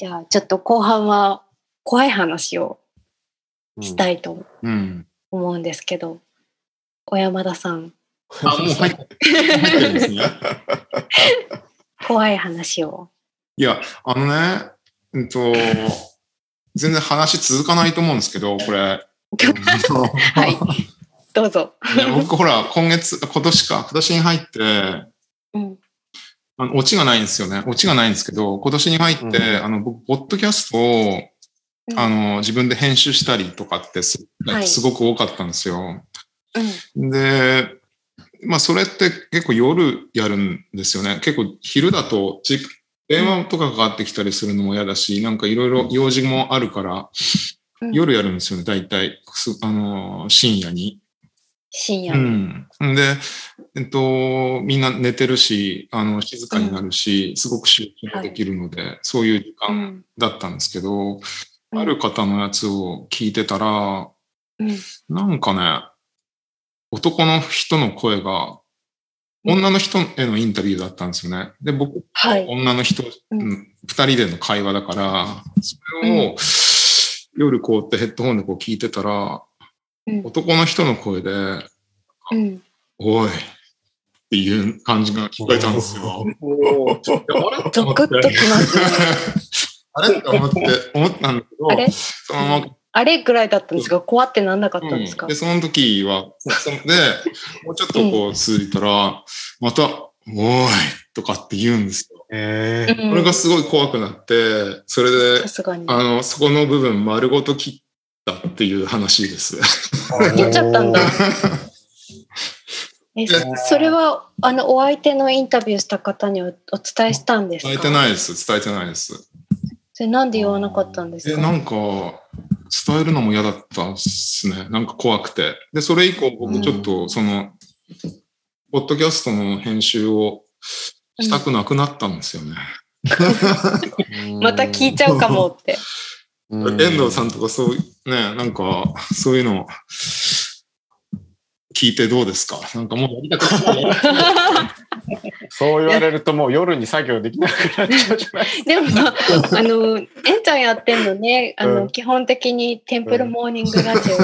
じゃあ、ちょっと後半は怖い話をしたいとうん。思うんですけど、小山田さん、あ、もう入って入ってるんですね。怖い話を。いや、あのね、うんと、全然話続かないと思うんですけど、これ。はい。どうぞ。僕ほら、今月、今年か、今年に入って、うん。あの、オチがないんですよね。オチがないんですけど、今年に入って、うんあの、僕、ポッドキャストを、うんあの、自分で編集したりとかってす,、はいすごく多かったんですよ。うん。で、まあ、それって結構夜やるんですよね。結構昼だとじ、電話とかかかってきたりするのも嫌だし、なんかいろいろ用事もあるから、うん夜やるんですよね、大体。すあの、深夜に。深夜うに。ん。で、えっと、みんな寝てるし、あの、静かになるし、すごく集中ができるので、そういう時う間ん。だったんですけど、うんある方のやつを聞いてたら、うん。なんかね、男の人の声が、女の人へのインタビューだったんですよね。で、僕、はい。女の人、うんうん二人での会話だから、それを、夜こうやってヘッドホンでこう聞いてたら、うん男の人の声で、うん。おいっていう感じが聞こえたんですよ。ゾクッときますね。あれ？って思って、思ったんだけど、あれ？そのままあれぐらいだったんですか？怖ってなんなかったんですか、うん。で、その時は、そで、もうちょっとこう続いたら、また、おーいとかって言うんですよ。えー。うん。これがすごい怖くなって、それで。あの、そこの部分丸ごと切ったっていう話です。言っちゃったんだ。えそれはあのお相手のインタビューした方におお伝えしたんですか？伝えてないです。伝えてないです。それなんで言わなかったんですえ、かなんか、伝えるのも嫌だったっすね。なんか怖くて。で、それ以降僕ちょっと、その、ポッドキャストの編集をしたくなくなったんですよね。また聞いちゃうかもって。うん遠藤さんとかそう、ね、なんか、そういうの、聞いてどうですか？なんかもうやりたくない。そう言われるともう夜に作業できなくなっちゃうじゃないでも、あの、えんちゃんやってんのね、あの、うん基本的にテンプルモーニングラジオで、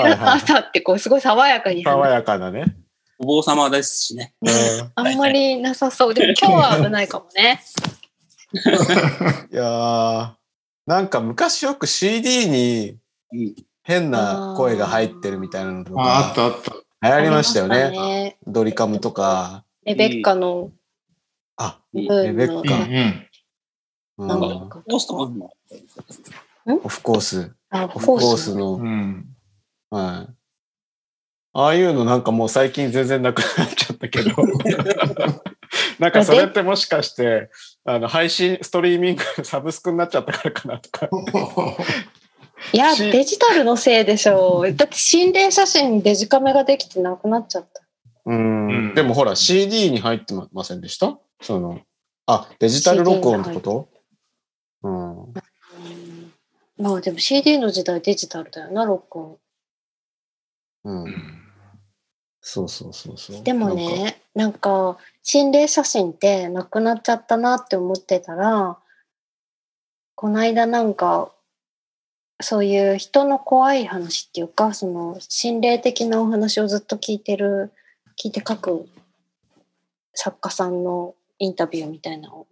はいはい朝ってこう、すごい爽やかに話爽やかなね。お坊様ですしね。うんあんまりなさそう。でも今日は危ないかもね。いやーなんか昔よく CD にうん変な声が入ってるみたいなのとあ、あっかたあった。流行りましたよね。まねドリカムとか。レベッカのあ、ブレベッカ。うんうん。うんなんだオかポストもあるのフコース。あ、オフコースの。うん。はい。ああいうのなんかもう最近全然なくなっちゃったけど。なんかそれってもしかして、あの、配信、ストリーミング、サブスクになっちゃったからかなとか。いや、しデジタルのせいでしょう。だって心霊写真デジカメができてなくなっちゃった。うんうんでもほら、CD に入ってませんでした？その、あ、デジタル録音ってこと？うん。うんまあでも CD の時代デジタルだよな、録音。うん。そうそうそうそう。でもね、なんか心霊写真ってなくなっちゃったなって思ってたら、この間なんか、そういう人の怖い話っていうか、その心霊的なお話をずっと聞いてる、聞いて書く作家さんのインタビューみたいなの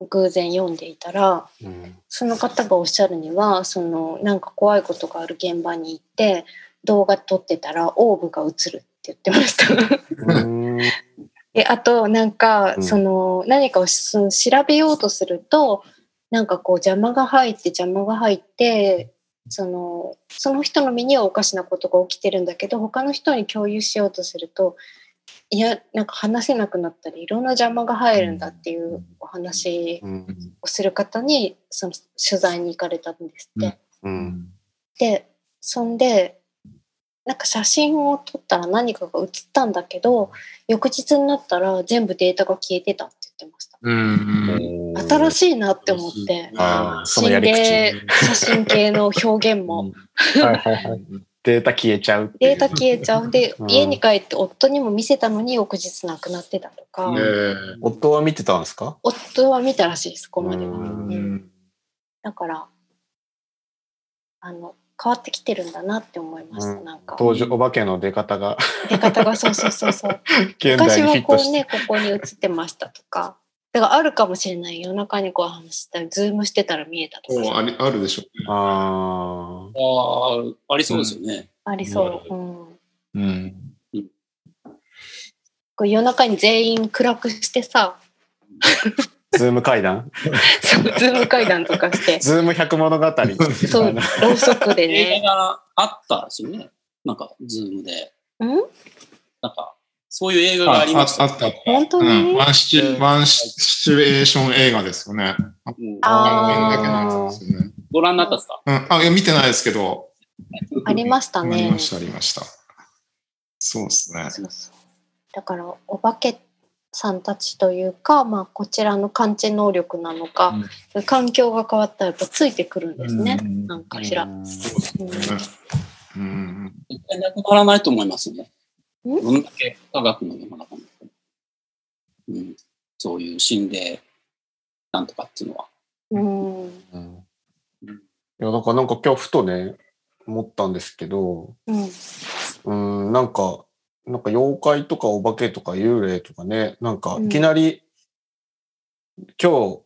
を偶然読んでいたら、うんその方がおっしゃるには、そのなんか怖いことがある現場に行って、動画撮ってたらオーブが映るって言ってました。うん。で あとなんか、うん。その何かをその調べようとするとなんかこう邪魔が入って邪魔が入ってそのその人の身にはおかしなことが起きてるんだけど他の人に共有しようとするといやなんか話せなくなったりいろんな邪魔が入るんだっていうお話うん。をする方にその取材に行かれたんですって。うん。でそんでなんか写真を撮ったら何かが写ったんだけど翌日になったら全部データが消えてたって言ってました。うん。新しいなって思って。あーそのや心。霊写真系の表現も。はいはいはい。データ消えちゃうデータ消えちゃう。でうん。家に帰って夫にも見せたのに翌日なくなってたとかねえ夫は見てたんですか？夫は見たらしいですそこまでは。ううん。だから、あの、変わってきてるんだなって思いました。うんなんか、登場、お化けの出方が出方がそうそうそうそう。現昔。はこうね、ここに映ってましたとか。だからあるかもしれない。夜中にこう話したり、ズームしてたら見えたとかさありあるでしょうね。あああ、ありそうですよね。ありそう。うん。うん。こう夜中に全員暗くしてさ、あ、ズーム会談 そうズーム会談とかして、ズーム百物語。そう、ろうそくでね。映画があったんですよね。なんか、ズームで。うん？なんか、そういう映画がありました。ああったあった。本当に？うん、ワンシチュワンシシチュエーション映画ですよね。うんあ画面だけのやつですよね。ご覧になったんですか？うん、あ、いや、見てないですけど。ありましたねありま。した、ありました。そうですね。そうそう。だから、お化けさんたちというか、まあ、こちらの感知能力なのか、環境が変わったらやっぱついてくるんですね。うんなんかしら。そうですね。うん。絶対なくならないと思いますね。ん？どんだけ科学の世の中にうん、そういう心霊なんとかっていうのは。うん。うんいや、だからなんか今日ふとね、思ったんですけど、うん。うん、なんか、なんか妖怪とかお化けとか幽霊とかね、なんかうんいきなり、今日、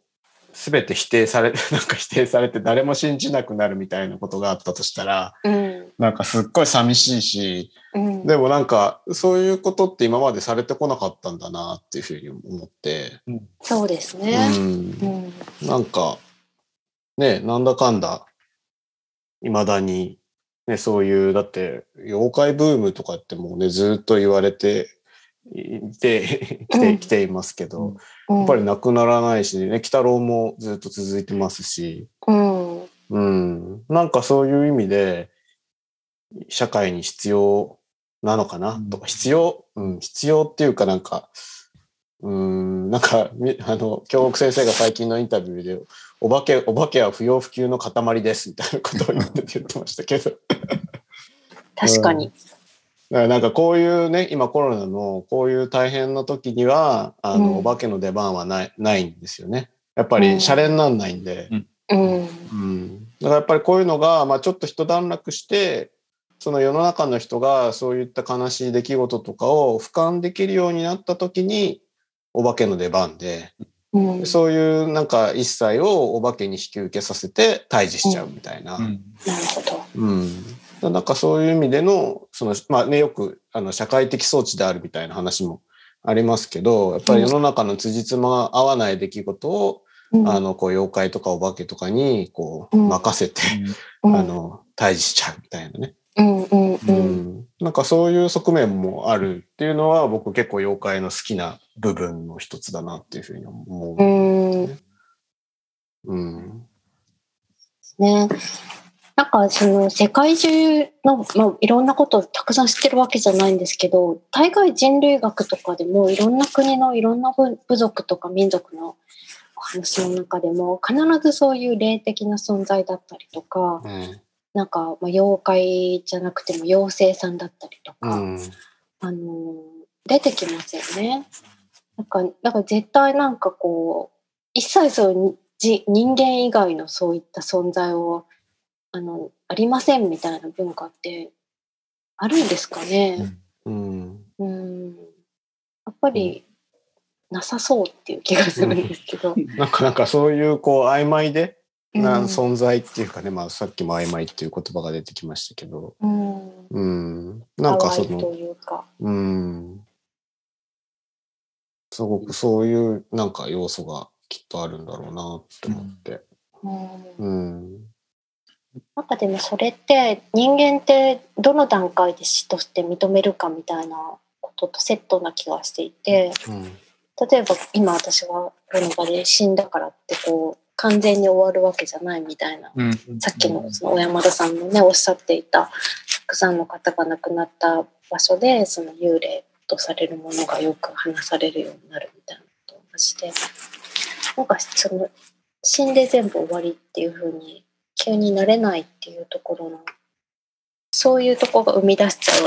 すべて否定され、なんか否定されて誰も信じなくなるみたいなことがあったとしたら、うん。なんかすっごい寂しいし、うん。でもなんかそういうことって今までされてこなかったんだなっていうふうに思って、そうですうね。んう、ん。なんか、ね、なんだかんだ、未だに、ね、そういう、だって、妖怪ブームとかってもうね、ずっと言われていて、来て、来ていますけど、ややっぱりなくならないし、ね、鬼太郎もずっと続いてますし、うん。うん、なんかそういう意味で、社会に必要なのかなとか、必要、うん、必要っていうかなんか、うん、なんか、みあの、京極先生が最近のインタビューで、お化け、お化けは不要不急の塊ですみたいなことを言ってて言ってましたけど。確かに。だからなんかこういうね、今コロナのこういう大変な時には、あの、うんお化けの出番はない、ないんですよね。やっぱうんり、シャレになんないんで。うん。うん。だからやっぱりこういうのが、まあちょっと一段落して、その世の中の人がそういった悲しい出来事とかを俯瞰できるようになった時に、お化けの出番で、うん。そういうなんか一切をお化けに引き受けさせて退治しちゃうみたいな。うん。なるほど。うん。なんかそういう意味での、その、まあね、よく、あの、社会的装置であるみたいな話もありますけど、やっぱり世の中の辻褄が合わない出来事を、うんあの、こう、妖怪とかお化けとかに、こう、うん任せて、うんあの、退治しちゃうみたいなね。うんうんううん。ん。なんかそういう側面もあるっていうのは、僕結構妖怪の好きな部分の一つだなっていうふうに思うう。ん。うん。ね。なんかその世界中の、まあ、いろんなことをたくさん知ってるわけじゃないんですけど大概人類学とかでもいろんな国のいろんな部部族とか民族のお話の中でも必ずそういう霊的な存在だったりとかうん。なんか、まあ、妖怪じゃなくても妖精さんだったりとか、うん。あの出てきますよね。なんかだから絶対なんかこう一切そうにじ人間以外のそういった存在をあのありませんみたいな文化ってあるんですかね。うん。うん、やっぱりなさそうっていう気がするんですけど。なんか、なんかそういう、こう、曖昧で、なうん存在っていうかね、まあさっきも曖昧っていう言葉が出てきましたけど、うん、うん。なんかその。うん。すごくそういうなんか要素がきっとあるんだろうなって思って。うんうん。なんかでもそれって人間ってどの段階で死として認めるかみたいなこととセットな気がしていてうん。例えば今私がこの場で死んだからってこう完全に終わるわけじゃないみたいなうん。さっきのその小山田さんのねおっしゃっていたたくさんの方が亡くなった場所でその幽霊とされるものがよく話されるようになるみたいなことと同じでなんかその死んで全部終わりっていう風に急になれないっていうところのそういうところが生み出しちゃう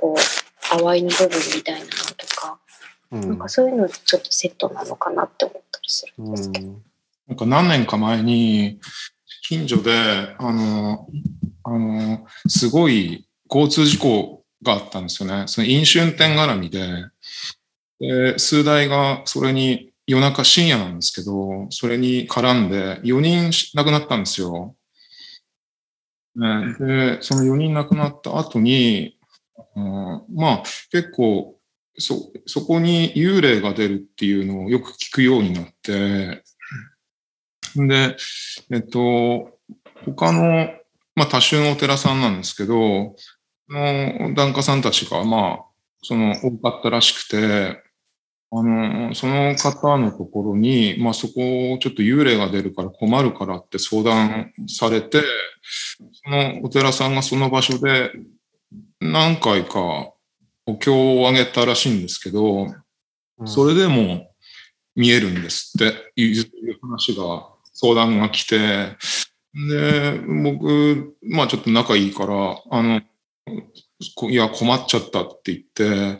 こう淡いの部分みたいなのとか、うんなんかそういうのとちょっとセットなのかなって思ったりするんですけど。うんなんか何年か前に、近所で、あの、あの、すごい交通事故があったんですよね。その飲酒運転絡みで、で、数台がそれに夜中深夜なんですけど、それに絡んで4人亡くなったんですよ。で、その4人亡くなった後に、うん、まあ結構そ、そこに幽霊が出るっていうのをよく聞くようになって、で、えっと、他の、まあ多種のお寺さんなんですけど、の檀家さんたちが、まあ、その多かったらしくて、あの、その方のところに、まあそこをちょっと幽霊が出るから困るからって相談されて、そのお寺さんがその場所で何回かお経をあげたらしいんですけど、それでも見えるんですっていう話が、相談が来て、で、僕、まあちょっと仲いいから、あの、いや、困っちゃったって言って、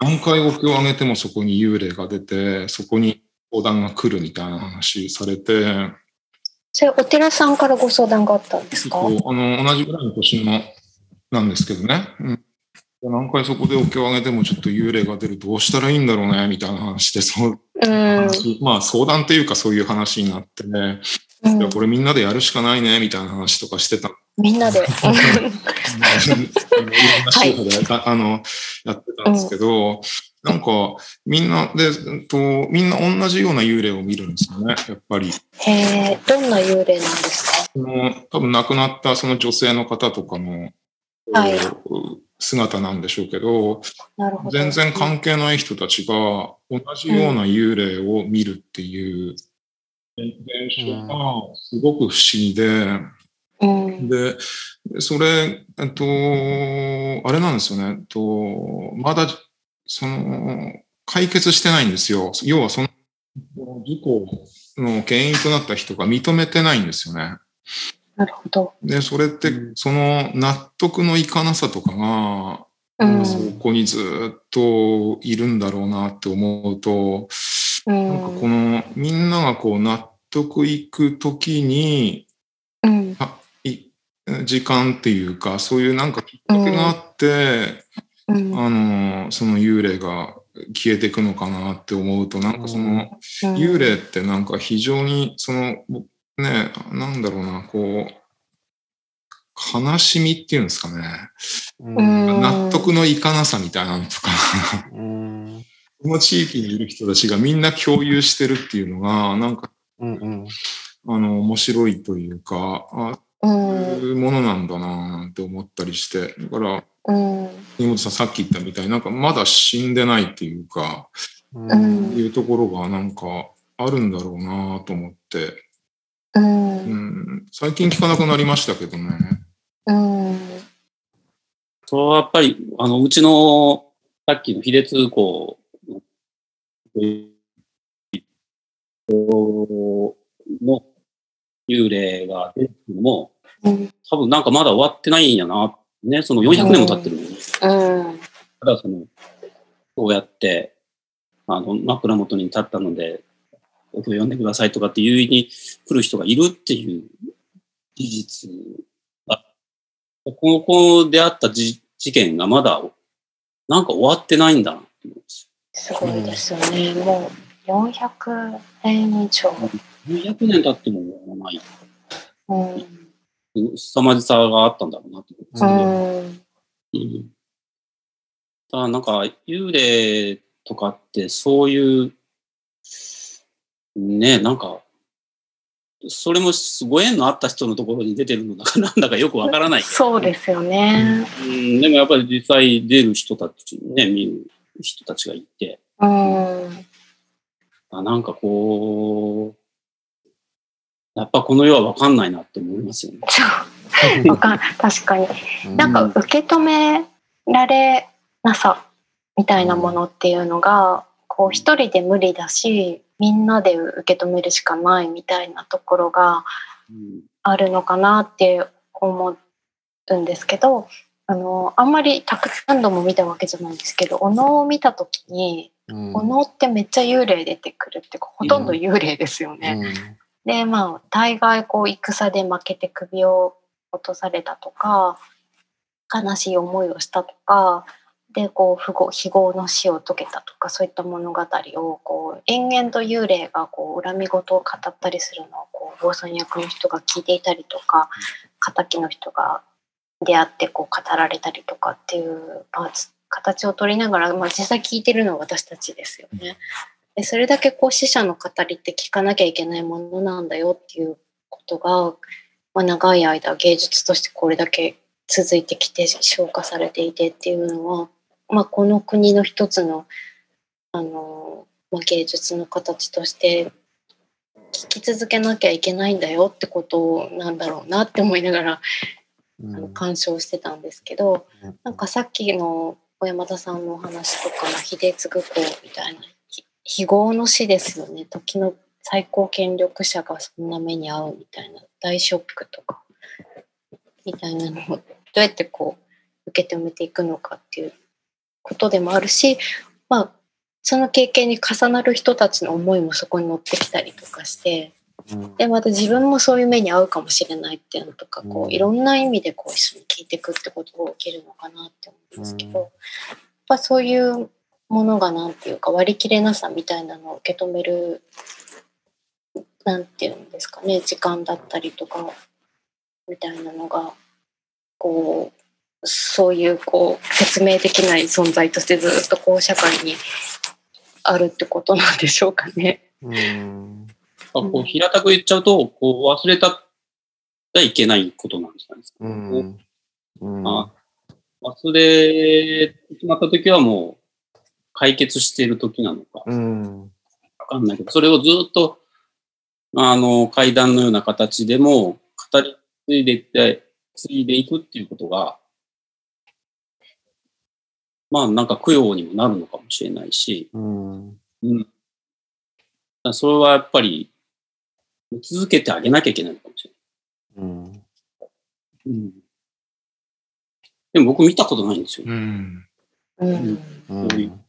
何回お経をあげてもそこに幽霊が出て、そこに相談が来るみたいな話されて。それ、お寺さんからご相談があったんですか？あの、同じぐらいの年のなんですけどね。うん、何回そこでお経をあげてもちょっと幽霊が出るどうしたらいいんだろうね、みたいな話で、そう、うん、まあ相談っていうかそういう話になってね、うん、いやこれみんなでやるしかないね、みたいな話とかしてた。みんなで。いろんな宗派で、はい、あの、やってたんですけど、うん、なんか、みんなで、と、みんな同じような幽霊を見るんですよね、やっぱり。へえ、どんな幽霊なんですか？その多分亡くなったその女性の方とかの、はい、姿なんでしょうけどど、全然関係ない人たちが同じような幽霊を見るっていう現象がすごく不思議で、うん、で、それ、えっと、あれなんですよね。えっと、まだ、その、解決してないんですよ。要はその、事故の原因となった人が認めてないんですよね。なるほど。で、それって、その納得のいかなさとかが、うん、そこにずっといるんだろうなって思うと、うん、なんかこのみんながこう納得いくときに、うん、時間っていうか、そういうなんかきっかけがあって、うん、あの、その幽霊が消えていくのかなって思うと、なんかその、幽霊ってなんか非常に、その、ね、なんだろうな、こう、悲しみっていうんですかね。納得のいかなさみたいなのとか。この地域にいる人たちがみんな共有してるっていうのが、なんか、うんうん、あの、面白いというか、あいうものなんだなって思ったりして、だから、うん、根本さんさっき言ったみたいになんかまだ死んでないっていうか、うん、いうところがなんかあるんだろうなと思って、うん、うん、最近聞かなくなりましたけどね。うん、そうやっぱりあのうちのさっきの比列校の幽霊が出るのも、うん、多分なんかまだ終わってないんやな。ね、その400年も経ってる。うん。ただその、こうやって、あの、枕元に立ったので、お経読んでくださいとかって言いに来る人がいるっていう事実が、ここであった事件がまだ、なんか終わってないんだなって思います。すごいですよね。もう400年以上。400年経っても終わらない。うん。凄まじさがあったんだろうなと思うんうん。ただなんか、幽霊とかってそういう、ね、なんか、それもご縁のあった人のところに出てるのだか なんだかよくわからない、そうですよね、うん。でもやっぱり実際出る人たち、ね、見る人たちがいて。うん。あなんかこう、やっぱこの世は分かんないなって思いますよね。わかん確かに。なんか受け止められなさみたいなものっていうのが、こう一人で無理だしみんなで受け止めるしかないみたいなところがあるのかなって思うんですけどあのあんまりたくさん度も見たわけじゃないんですけどお能を見た時に、お能ってめっちゃ幽霊出てくるってほとんど幽霊ですよね。で、まあ、大概こう戦で負けて首を落とされたとか、悲しい思いをしたとか、でこう不合非業の死を遂げたとかそういった物語をこう延々と幽霊がこう恨み事を語ったりするのをこう坊さん役の人が聞いていたりとか敵の人が出会ってこう語られたりとかっていうパーツ形を取りながら、まあ、実際聞いてるのは私たちですよね。でそれだけこう死者の語りって聞かなきゃいけないものなんだよっていうことが、まあ、長い間芸術としてこれだけ続いてきて消化されていてっていうのは、まあ、この国の一つのあの、まあ、芸術の形として聞き続けなきゃいけないんだよってことなんだろうなって思いながら、あの鑑賞してたんですけど、なんかさっきの小山田さんのお話とかの秀次公みたいな非業の死ですよね時の最高権力者がそんな目に遭うみたいな大ショックとかみたいなのをどうやってこう受け止めていくのかっていうことでもあるしまあその経験に重なる人たちの思いもそこに乗ってきたりとかして、でまた自分もそういう目に遭うかもしれないっていうのとかこういろんな意味でこう一緒に聞いていくってことが起きるのかなって思うんですけど、やっぱそういうものがなんていうか割り切れなさみたいなのを受け止めるなんていうんですかね時間だったりとかみたいなのがこうそういうこう説明できない存在としてずっとこう社会にあるってことなんでしょうかね。うんあこう平たく言っちゃうとこう忘れたらいけないことなんじゃないですか。うんうん、あ忘れてしまった時はもう解決している時なのか。うん、わかんないけど、それをずっとあの階段のような形でも語り継いでいって、継いでいくっていうことがまあなんか供養にもなるのかもしれないし、うん。うん。それはやっぱり、続けてあげなきゃいけないのかもしれない。うん。うん。でも僕見たことないんですよ。うん。うん。うん、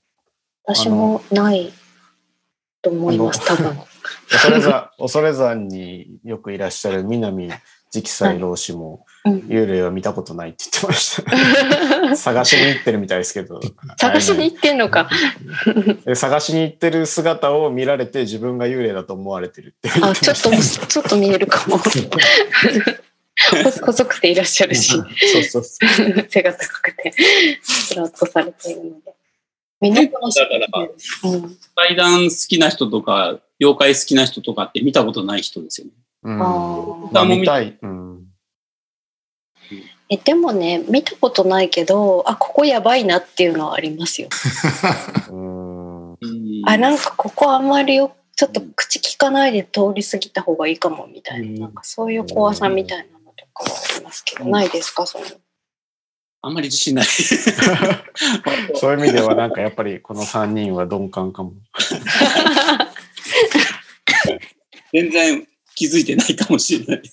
私もないと思います、多分。恐山、恐山によくいらっしゃる南直斎老師も、幽霊は見たことないって言ってました。探しに行ってるみたいですけど。探しに行ってんのか。探しに行ってる姿を見られて自分が幽霊だと思われてるってあ、ちょっと、ちょっと見えるかも。細くていらっしゃるし。そうそうそう背が高くて、スラッとされているので。みんな楽しい。だから、うん、階段好きな人とか、妖怪好きな人とかって見たことない人ですよね。うん、あ見たい、うん、えでもね見たことないけどあここやばいなっていうのはありますよ。あなんかここあんまりよちょっと口聞かないで通り過ぎた方がいいかもみたいな,、なんかそういう怖さみたいなのとかはありますけど、ないですか？その。あんまり自信ない。そういう意味ではなんかやっぱりこの3人は鈍感かも。全然気づいてないかもしれない。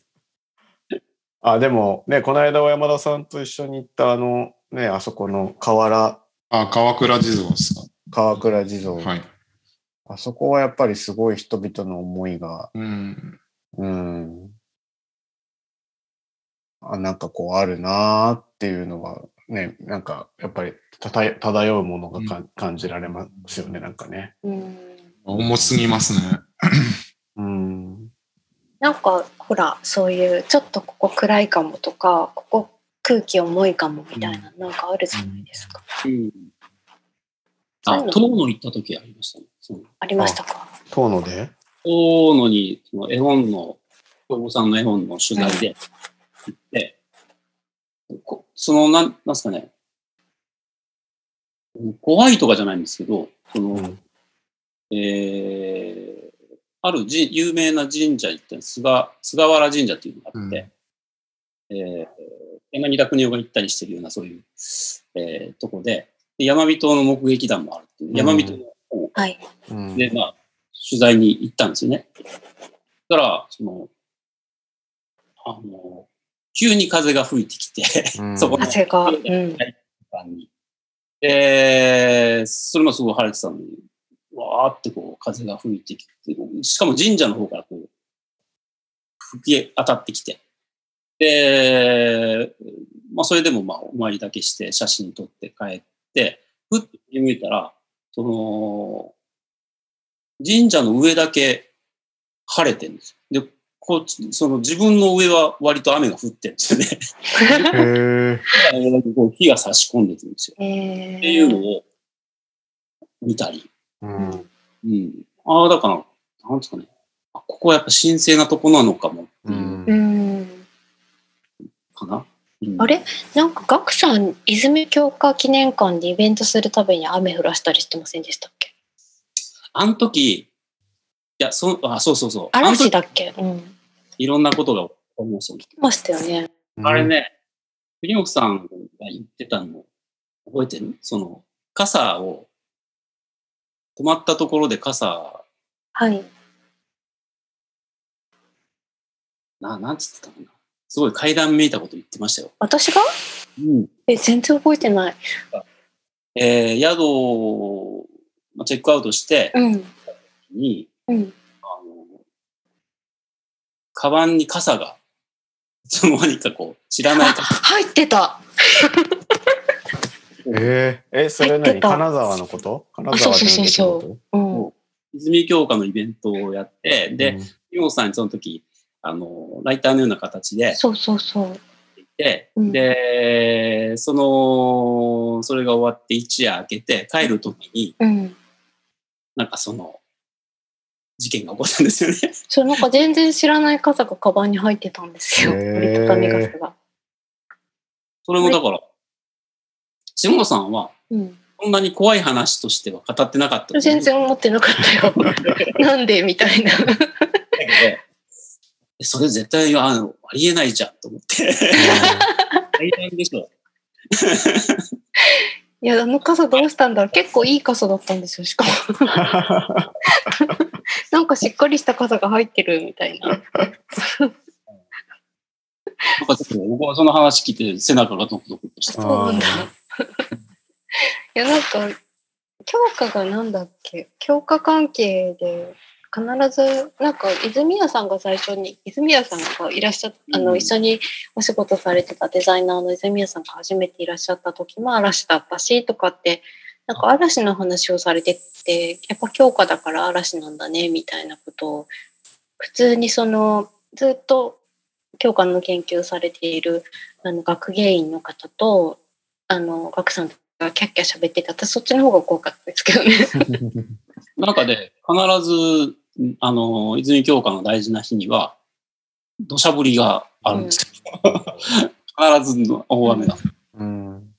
あ、でもね、この間は山田さんと一緒に行ったあの、ね、あそこの河原。あ、川倉地蔵ですか？川倉地蔵。はい。あそこはやっぱりすごい人々の思いが、うん。うん。あなんかこうあるなーっていうのはね、なんかやっぱり漂うものがか、うん、感じられますよね、なんかね。うん。重すぎますね。うん。なんかほらそういうちょっとここ暗いかもとかここ空気重いかもみたいな、うん、なんかあるじゃないですか。うん、あ遠野行った時ありましたね。ありましたか？遠野で？遠野にその絵本の兵庫さんの絵本の取材で行って、うん、そのなんなんすかね。怖いとかじゃないんですけどその、うん、えーあるじ有名な神社行って菅菅原神社っていうのがあって、うん、えー、柳田国夫が行ったりしてるようなそういう、えー、とこでで山人の目撃談もあるっていう、山人の本、はい、で、まあ、取材に行ったんですよね。だから、その、あの、急に風が吹いてきて、そこの風が、うん、で、それもすごい晴れてたのに、わーってこう風が吹いてきて、しかも神社の方からこう、吹き当たってきて。で、まあそれでもまあお参りだけして写真撮って帰って、ふっと振り向いたら、その、神社の上だけ晴れてるんですよ。で、こっち、その自分の上は割と雨が降ってるんですよね。へー。火が差し込んでるんですよ。っていうのを見たり。うん。うん。ああ、だから、なんですかね。ここはやっぱ神聖なとこなのかもっていう。うん。かな。うん、あれ？なんか、ガクさん、泉教科記念館でイベントするたびに雨降らしたりしてませんでしたっけ？あの時、いや、そあそうそうそう。嵐だっけ？うん。いろんなことが起こりましたね。ましたよね。あれね、国本さんが言ってたの覚えてる？その、傘を、止まったところで傘、はい。な、なんつってたかな。すごい階段めいたこと言ってましたよ。私が？うん。え、全然覚えてない。えー、宿を、まあ、チェックアウトして、うん。に、うん。カバンに傘が、いつの間にかこう、知らないか。入ってたえー、え、それ何？金沢のこと？金沢そうそうそう。うん、泉鏡花のイベントをやって、で、美、う、さんにその時、あの、ライターのような形で、そうそうそう。で、うん、で、その、それが終わって一夜明けて帰る時に、うん、なんかその、事件が起こったんですよね。そう、なんか全然知らない傘がカバンに入ってたんですよ。折りたたみ傘が。それもだから、下野さんは、そんなに怖い話としては語ってなかった、全然思ってなかったよ。なんで？みたいな。それ絶対あのありえないじゃんと思って。大変でしょ。いや、あの傘どうしたんだろう結構いい傘だったんですよ、しかも。なんかしっかりした傘が入ってるみたいな。なんかちょっと僕はその話聞いて背中がドクドクとした。そうなんだ。いや、なんか、教科がなんだっけ？教科関係で必ず、なんか、泉谷さんが最初に、泉谷さんがいらっしゃっあの、一緒にお仕事されてたデザイナーの泉谷さんが初めていらっしゃった時も嵐だったし、とかって、なんか嵐の話をされてて、やっぱ教科だから嵐なんだね、みたいなことを、普通にその、ずっと教科の研究されている、あの、学芸員の方と、あの、学さんがキャッキャ喋ってた。私そっちの方が怖かったですけどね。なんかで、必ず、あの、泉教科の大事な日には、土砂降りがあるんですよ。うん、必ずの大雨が。うん。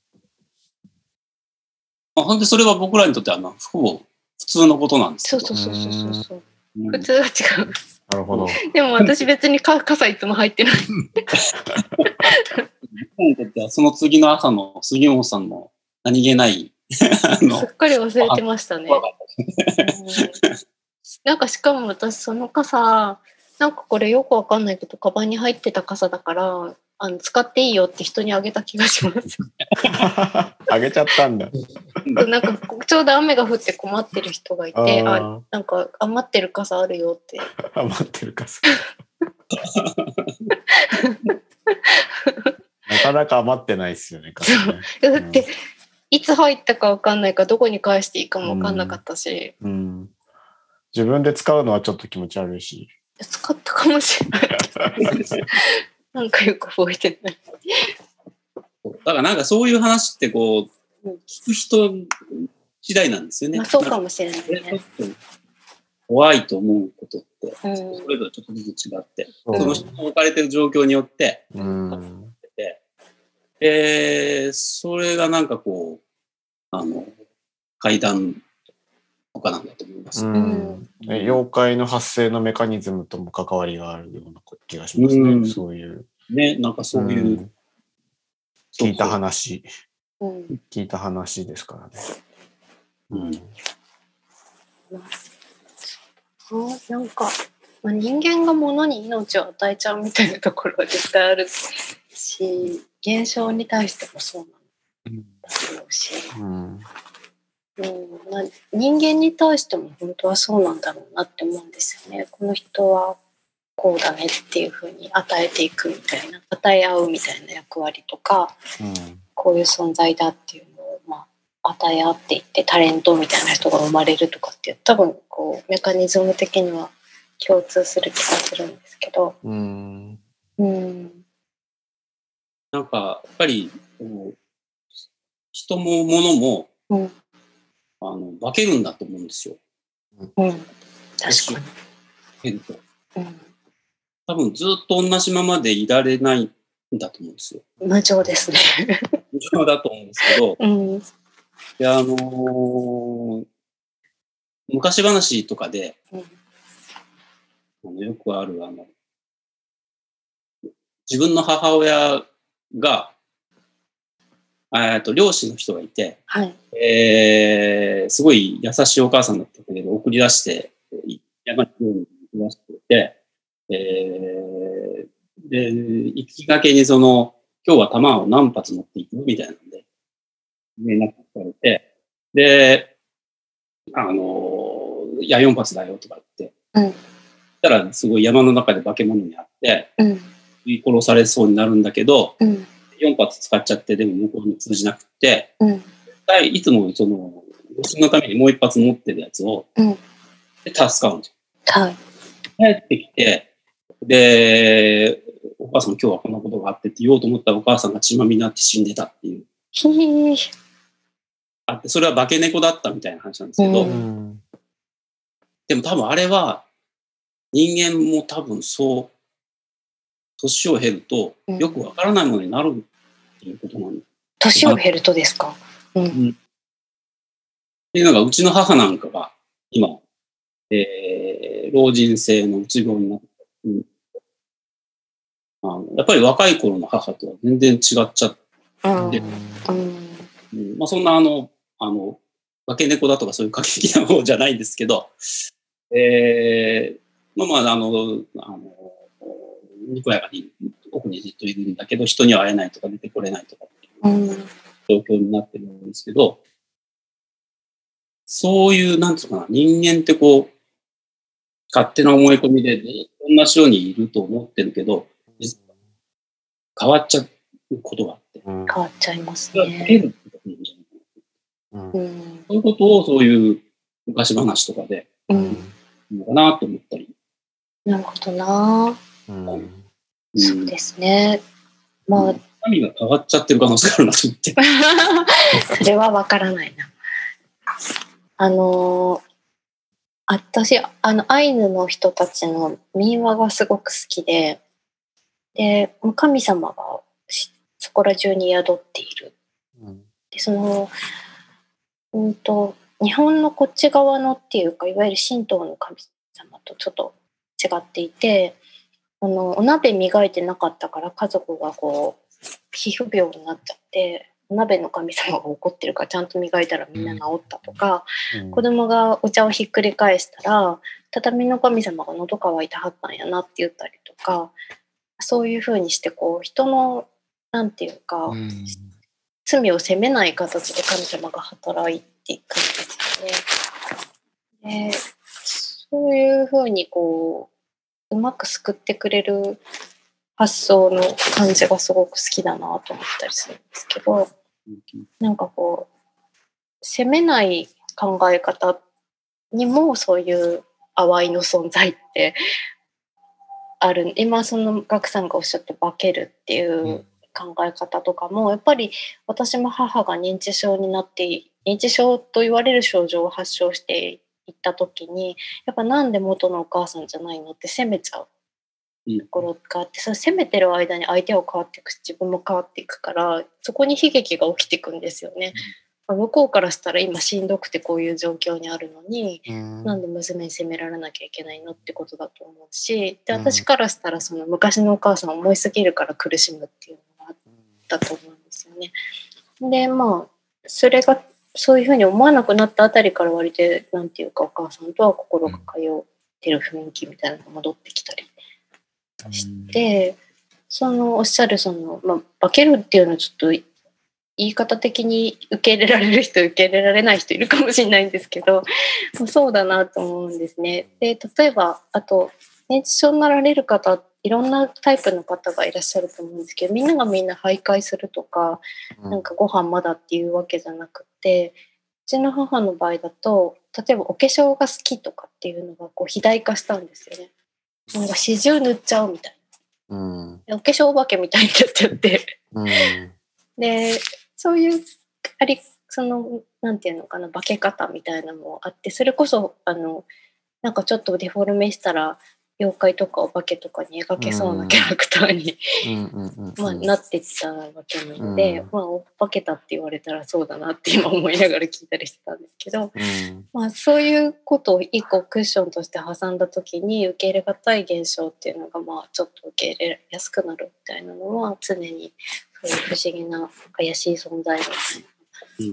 まあ、ほんで、それは僕らにとっては、ほぼ普通のことなんですよ。そうそうそうそうそう。うん、普通は違う。なるほど。でも私別にか傘いつも入ってない。僕にとってはその次の朝の杉本さんの何気ないすっかり忘れてましたね。なんかしかも私その傘、なんかこれよくわかんないけど、カバンに入ってた傘だから、あの使っていいよって人にあげた気がします。あげちゃったんだ。なんかちょうど雨が降って困ってる人がいて、ああなんか余ってる傘あるよって。余ってる傘。なかなか余ってないですよね、傘ね。だって、いつ入ったか分かんないかどこに返していいかも分かんなかったし、うん、うん、自分で使うのはちょっと気持ち悪いし使ったかもしれないなんかよく覚えてない。だからなんかそういう話ってこう、聞く人次第なんですよね。まあ、そうかもしれないね。怖いと思うことって、それぞれちょっとずつ違って、その人の置かれてる状況によって、うん、えー、それがなんかこう、あの、階段とかなんだと思います、ね、うん妖怪の発生のメカニズムとも関わりがあるような気がしますね。うん、そういう。ね、なんかそういう。うん、聞いた話そうそう。聞いた話ですからね。うん。なんか、まあ、人間が物に命を与えちゃうみたいなところは絶対あるし、現象に対してもそうなんだろうし、うん、うん、人間に対しても本当はそうなんだろうなって思うんですよね。この人はこうだねっていうふうに与えていくみたいな与え合うみたいな役割とか、うん、こういう存在だっていうのを、まあ、与え合っていってタレントみたいな人が生まれるとかっていう多分こうメカニズム的には共通する気がするんですけど。うん、うんなんかやっぱり人も物も、うん、あの化けるんだと思うんですよ。うん、確かに。変と。うん多分ずっと同じままでいられないんだと思うんですよ。無情ですね。無情だと思うんですけど、うん、であのー、昔話とかで、うん、あのよくあるあの自分の母親がえと漁師の人がいて、はい、えー、すごい優しいお母さんだったけど送り出して山に送り出しててえー、で、行きがけにその、今日は弾を何発持っていくみたいなんで、連絡されて、で、あの、いや、4発だよとか言って、うん。たら、すごい山の中で化け物にあって、うん。殺されそうになるんだけど、うん。4発使っちゃって、でも向こうに通じなくて、うん。いつもその、護のためにもう一発持ってるやつを、うん。で、助かるんですよ。はい。帰ってきて、で、お母さん今日はこんなことがあってって言おうと思ったらお母さんが血まみになって死んでたっていう。あって、それは化け猫だったみたいな話なんですけど、でも多分あれは人間も多分そう、年を経るとよくわからないものになるっていうことなんです。年を経るとですか、うん、うん。っていうのがうちの母なんかが今、えー、老人性のうつ病になってうん、あのやっぱり若い頃の母とは全然違っちゃって、うん。まあ、そんなあの、あの、化け猫だとかそういう過激な方じゃないんですけど、えー、まあまあ、あの、あの、にこやかに奥にずっといるんだけど、人には会えないとか出てこれないとかっていう。状況になってるんですけど、そういう、なんつうかな、人間ってこう、勝手な思い込みで同じようにいると思ってるけど、変わっちゃうことがあって。変わっちゃいますね。うん、そういうことをそういう昔話とかで、うん、のかなと思ったり。なるほどな、うん、そうですね。まあ。何が変わっちゃってる可能性があるなと思って。それはわからないな。あの私、あの、アイヌの人たちの民話がすごく好きで、で、神様がそこら中に宿っている。うん、で、その、うんと、日本のこっち側のっていうか、いわゆる神道の神様とちょっと違っていて、あの、お鍋磨いてなかったから家族がこう、皮膚病になっちゃって、鍋の神様が怒ってるからちゃんと磨いたらみんな治ったとか、うん、子供がお茶をひっくり返したら畳の神様が喉乾いてはったんやなって言ったりとかそういうふうにしてこう人のなんていうか、うん、罪を責めない形で神様が働いていくんですよね。でそういうふうにこううまく救ってくれる発想の感じがすごく好きだなと思ったりするんですけど。なんかこう責めない考え方にもそういう淡いの存在ってある今そのガクさんがおっしゃって化けるっていう考え方とかもやっぱり私も母が認知症になって認知症と言われる症状を発症していった時にやっぱなんで元のお母さんじゃないのって責めちゃうところがあってその攻めてる間に相手は変わっていくし自分も変わっていくからそこに悲劇が起きていくんですよね。うん、向こうからしたら今しんどくてこういう状況にあるのに、うん、なんで娘に責められなきゃいけないのってことだと思うしで私からしたらその昔のお母さん思いすぎるから苦しむっていうのがあったと思うんですよね。でまあそれがそういうふうに思わなくなったあたりから割と何て言うかお母さんとは心が通ってる雰囲気みたいなのが戻ってきたりして、そのおっしゃるその、まあ、化けるっていうのはちょっと言い方的に受け入れられる人受け入れられない人いるかもしれないんですけどそうだなと思うんですね。で例えばあと認知症になられる方、いろんなタイプの方がいらっしゃると思うんですけど、みんながみんな徘徊するとか、なんかご飯まだっていうわけじゃなくて、うちの母の場合だと、例えばお化粧が好きとかっていうのがこう肥大化したんですよね。なんか始終塗っちゃうみたいな。うん、お化粧お化けみたいになっちゃって。うん、で、そういう、あり、その、なんていうのかな、化け方みたいなのもあって、それこそ、あの、なんかちょっとデフォルメしたら、妖怪とかお化けとかに描けそうなキャラクターに、まあ、なっていったわけなので、うん、まあ、お化けたって言われたらそうだなって今思いながら聞いたりしてたんですけど、うん、まあ、そういうことを一個クッションとして挟んだ時に受け入れがたい現象っていうのが、まあ、ちょっと受け入れやすくなるみたいなのは常にそういう不思議な怪しい存在みたい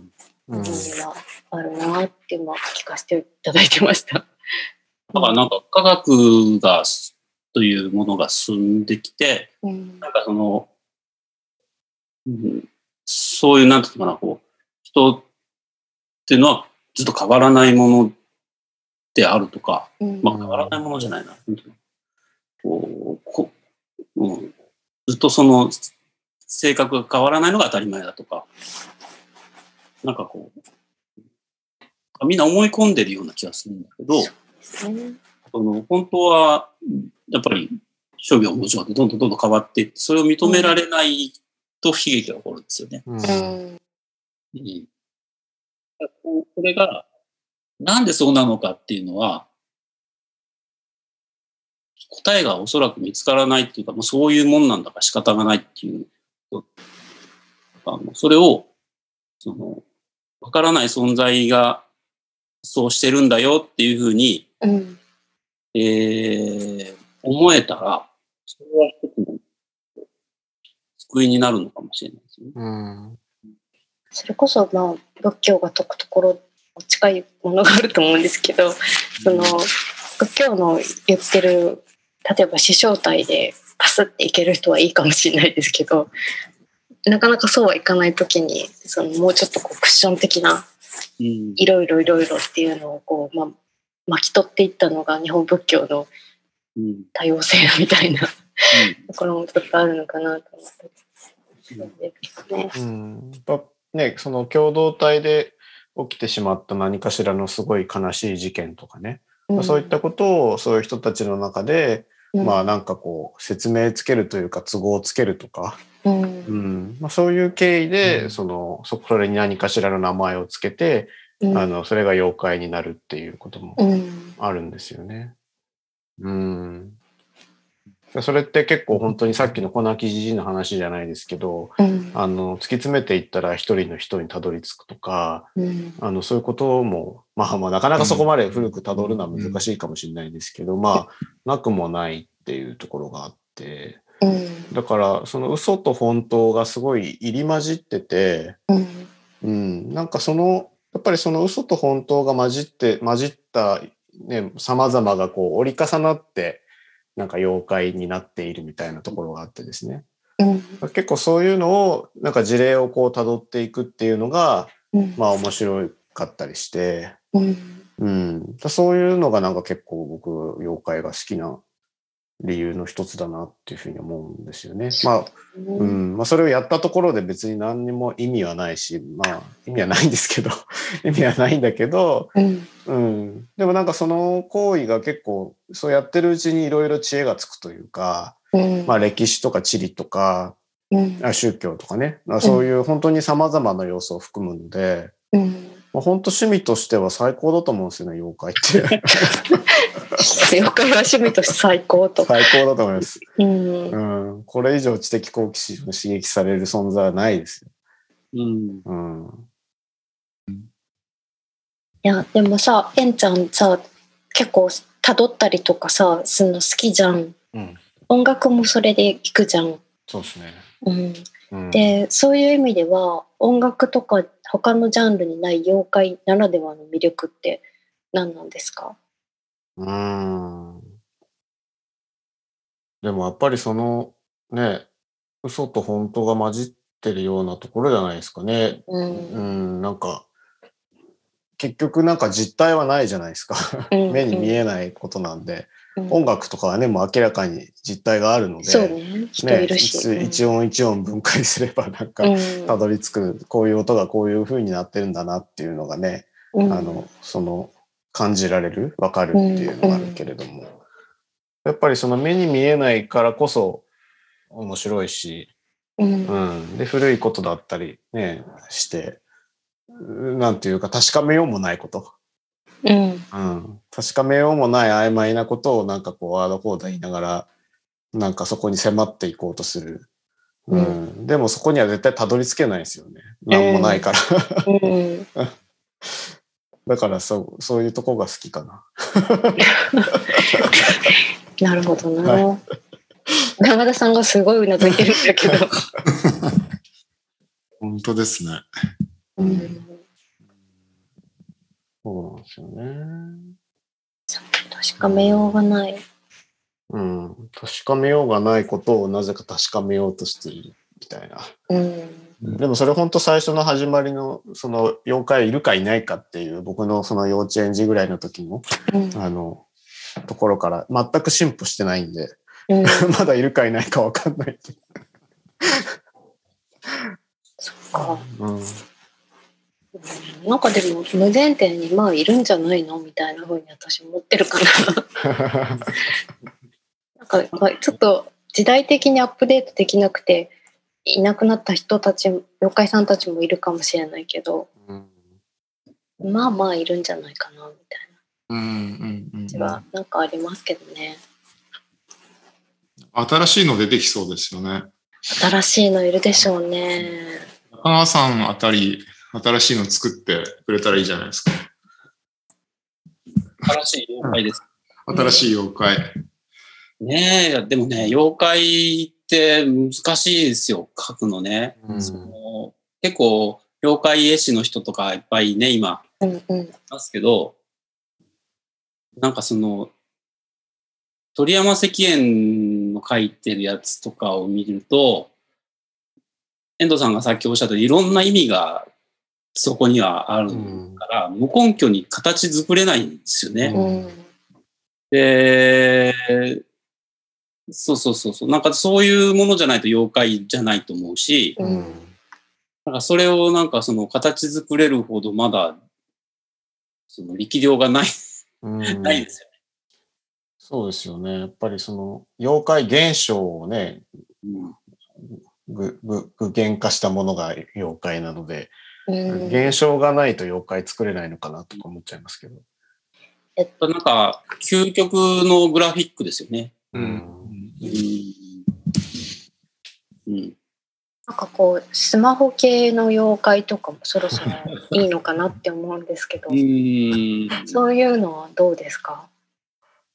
なものにはあるなって今聞かせていただいてました。だからなんか科学が、というものが進んできて、うん、なんかその、うん、そういう、なんていうかな、こう、人っていうのはずっと変わらないものであるとか、うん、まあ変わらないものじゃないな。こうこうん、ずっとその性格が変わらないのが当たり前だとか、なんかこう、みんな思い込んでるような気がするんだけど、ね。その本当は、やっぱり商業もちろんどんどんどんどん変わっていって、それを認められないと悲劇が起こるんですよね。うん。うん、これが、なんでそうなのかっていうのは、答えがおそらく見つからないっていうか、もうそういうもんなんだから仕方がないっていう、あのそれを、その、わからない存在がそうしてるんだよっていうふうにうん、えー、思えたら、それは一つの救いになるのかもしれないですね。うん、それこそ、まあ、仏教が説くところ近いものがあると思うんですけど、その仏教の言ってる例えば死生体でパスっていける人はいいかもしれないですけどなかなかそうはいかない時にそのもうちょっとこうクッション的ないろいろいろいろっていうのをこう、まあ、巻き取っていったのが日本仏教の多様性みたいな、ところもちょっとあるのかなと思ってね。うん、ねその共同体で起きてしまった何かしらのすごい悲しい事件とかね、うん、そういったことをそういう人たちの中で、うん、まあなんかこう説明つけるというか都合をつけるとか、うん、うん、まあ、そういう経緯で、そのそれに何かしらの名前をつけてうん、あのそれが妖怪になるっていうこともあるんですよね。うん、それって結構本当にさっきの粉木じじの話じゃないですけど、うん、あの突き詰めていったら一人の人にたどり着くとか、うん、あのそういうことも、まあ、まあなかなかそこまで古くたどるのは難しいかもしれないですけど、まあなくもないっていうところがあって。だからその嘘と本当がすごい入り混じってて、うん、なんかそのやっぱりその嘘と本当が混じって、混じったね、様々がこう折り重なって、なんか妖怪になっているみたいなところがあってですね。うん、結構そういうのを、なんか事例をこう辿っていくっていうのが、うん、まあ面白かったりして、うん、うん、そういうのがなんか結構僕、妖怪が好きな理由の一つだなっていうふうに思うんですよね。まあ、うん、まあそれをやったところで別に何にも意味はないし、まあ意味はないんですけど、意味はないんだけど、うん、うん、でもなんかその行為が結構そうやってるうちにいろいろ知恵がつくというか、うん、まあ歴史とか地理とか、うん、宗教とかね、そういう本当に様々な要素を含むので、うんまあ、本当趣味としては最高だと思うんですよね、妖怪って。妖怪は趣味として最高と。最高だと思います。うん、うん、これ以上知的好奇心を刺激される存在はないですよ。うん。うん、いや、でもさ、えんちゃんさ、結構辿ったりとかさ、するの好きじゃん。うん、音楽もそれで聴くじゃん。そうですね。うん。でそういう意味では音楽とか他のジャンルにない妖怪ならではの魅力って何なんですか？うん。でもやっぱりそのね嘘と本当が混じってるようなところじゃないですかね。うん、うんなんか結局なんか実態はないじゃないですか。目に見えないことなんで、音楽とかはね、もう明らかに実態があるので、ね。ね、一音一音分解すれば、なんか、たどり着く、こういう音がこういう風になってるんだなっていうのがね、あの、その、感じられる、わかるっていうのがあるけれども、やっぱりその目に見えないからこそ面白いし、うん、うん、で古いことだったりねしてなんていうか確かめようもないこと、うん、うん、確かめようもない曖昧なことをなんかこうワードコーダ言いながらなんかそこに迫っていこうとする、うん、うん、でもそこには絶対たどり着けないですよね。何もないから、だからそうそういうとこが好きかな。なるほどな、はい。長田さんがすごいうなずいてるんだけど。本当ですね。うん。そうなんですよね。確かめようがない。うん。確かめようがないことをなぜか確かめようとしているみたいな。うん。でもそれ本当最初の始まりのその妖怪いるかいないかっていう僕のその幼稚園児ぐらいの時の、うん、あのところから全く進歩してないんで、うん、まだいるかいないか分かんないそっか。うん。なんかでも無前提にまあいるんじゃないのみたいなふうに私思ってるか な。なんかちょっと時代的にアップデートできなくていなくなった人たち妖怪さんたちもいるかもしれないけど、うん、まあまあいるんじゃないかなみたいな感じはなんかありますけどね。新しいの出てきそうですよね。新しいのいるでしょうね。中川さんあたり、新しいの作ってくれたらいいじゃないですか。新しい妖怪です。新しい妖怪。ねえ、でもね、妖怪って難しいですよ、書くのね。うん、その結構、妖怪絵師の人とかいっぱいね、今、うんうん、ますけど、なんかその、鳥山石燕の書いてるやつとかを見ると、遠藤さんがさっきおっしゃったいろんな意味がそこにはあるから、うん、無根拠に形作れないんですよね。うん、で、そうそうそうそう、なんかそういうものじゃないと妖怪じゃないと思うし、うん、なんかそれをなんかその形作れるほどまだその力量がない、ないですよそうですよね。やっぱりその、妖怪現象をね、ぐ、ぐ、具現化したものが妖怪なので、現象がないと妖怪作れないのかなとか思っちゃいますけど。えっと、なんか、究極のグラフィックですよね。うん。うん。うん、なんかこう、スマホ系の妖怪とかもそろそろいいのかなって思うんですけど、そういうのはどうですか？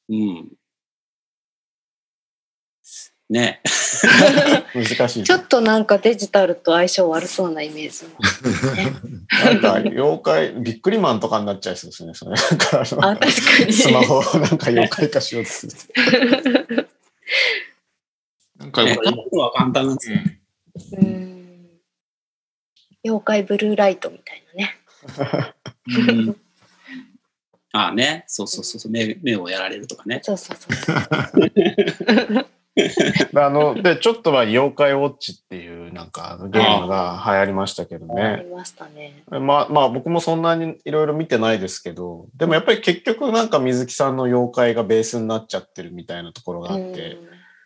うん。ね。難しい。ちょっとなんかデジタルと相性悪そうなイメージ、ね。なんか妖怪、ビックリマンとかになっちゃいそうですね。それなんかあ確かに。スマホをなんか妖怪化しようとする。なんか、は簡単なんですよ。うん。妖怪ブルーライトみたいなね。うんああね、そうそうそう目、目をやられるとかね。そうそうそう。あの、で、ちょっとは妖怪ウォッチっていうなんかゲームが流行りましたけどね。ありましたね。まあまあ僕もそんなにいろいろ見てないですけど、でもやっぱり結局なんか水木さんの妖怪がベースになっちゃってるみたいなところがあって、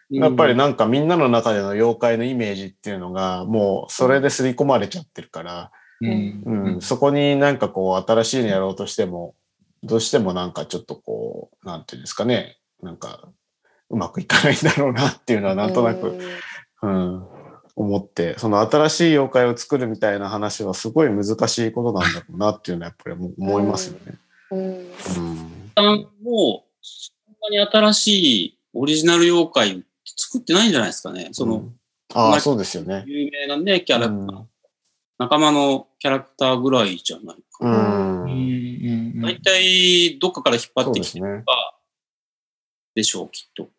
やっぱりなんかみんなの中での妖怪のイメージっていうのがもうそれで刷り込まれちゃってるから、うん、うん、そこになんかこう新しいのやろうとしても、どうしてもなんかちょっとこう、なんていうんですかね、なんかうまくいかないんだろうなっていうのはなんとなく、うん、思って、その新しい妖怪を作るみたいな話はすごい難しいことなんだろうなっていうのはやっぱり思いますよね。うん。うん、もう、そん。なに新しいオリジナル妖怪作ってないん。じゃないですかね。その、うん、ああ、そうですよね。有名なね、キャラクター。仲間のキャラクターぐらいじゃないかな。大体どっかから引っ張ってきてるかでしょう、きっと。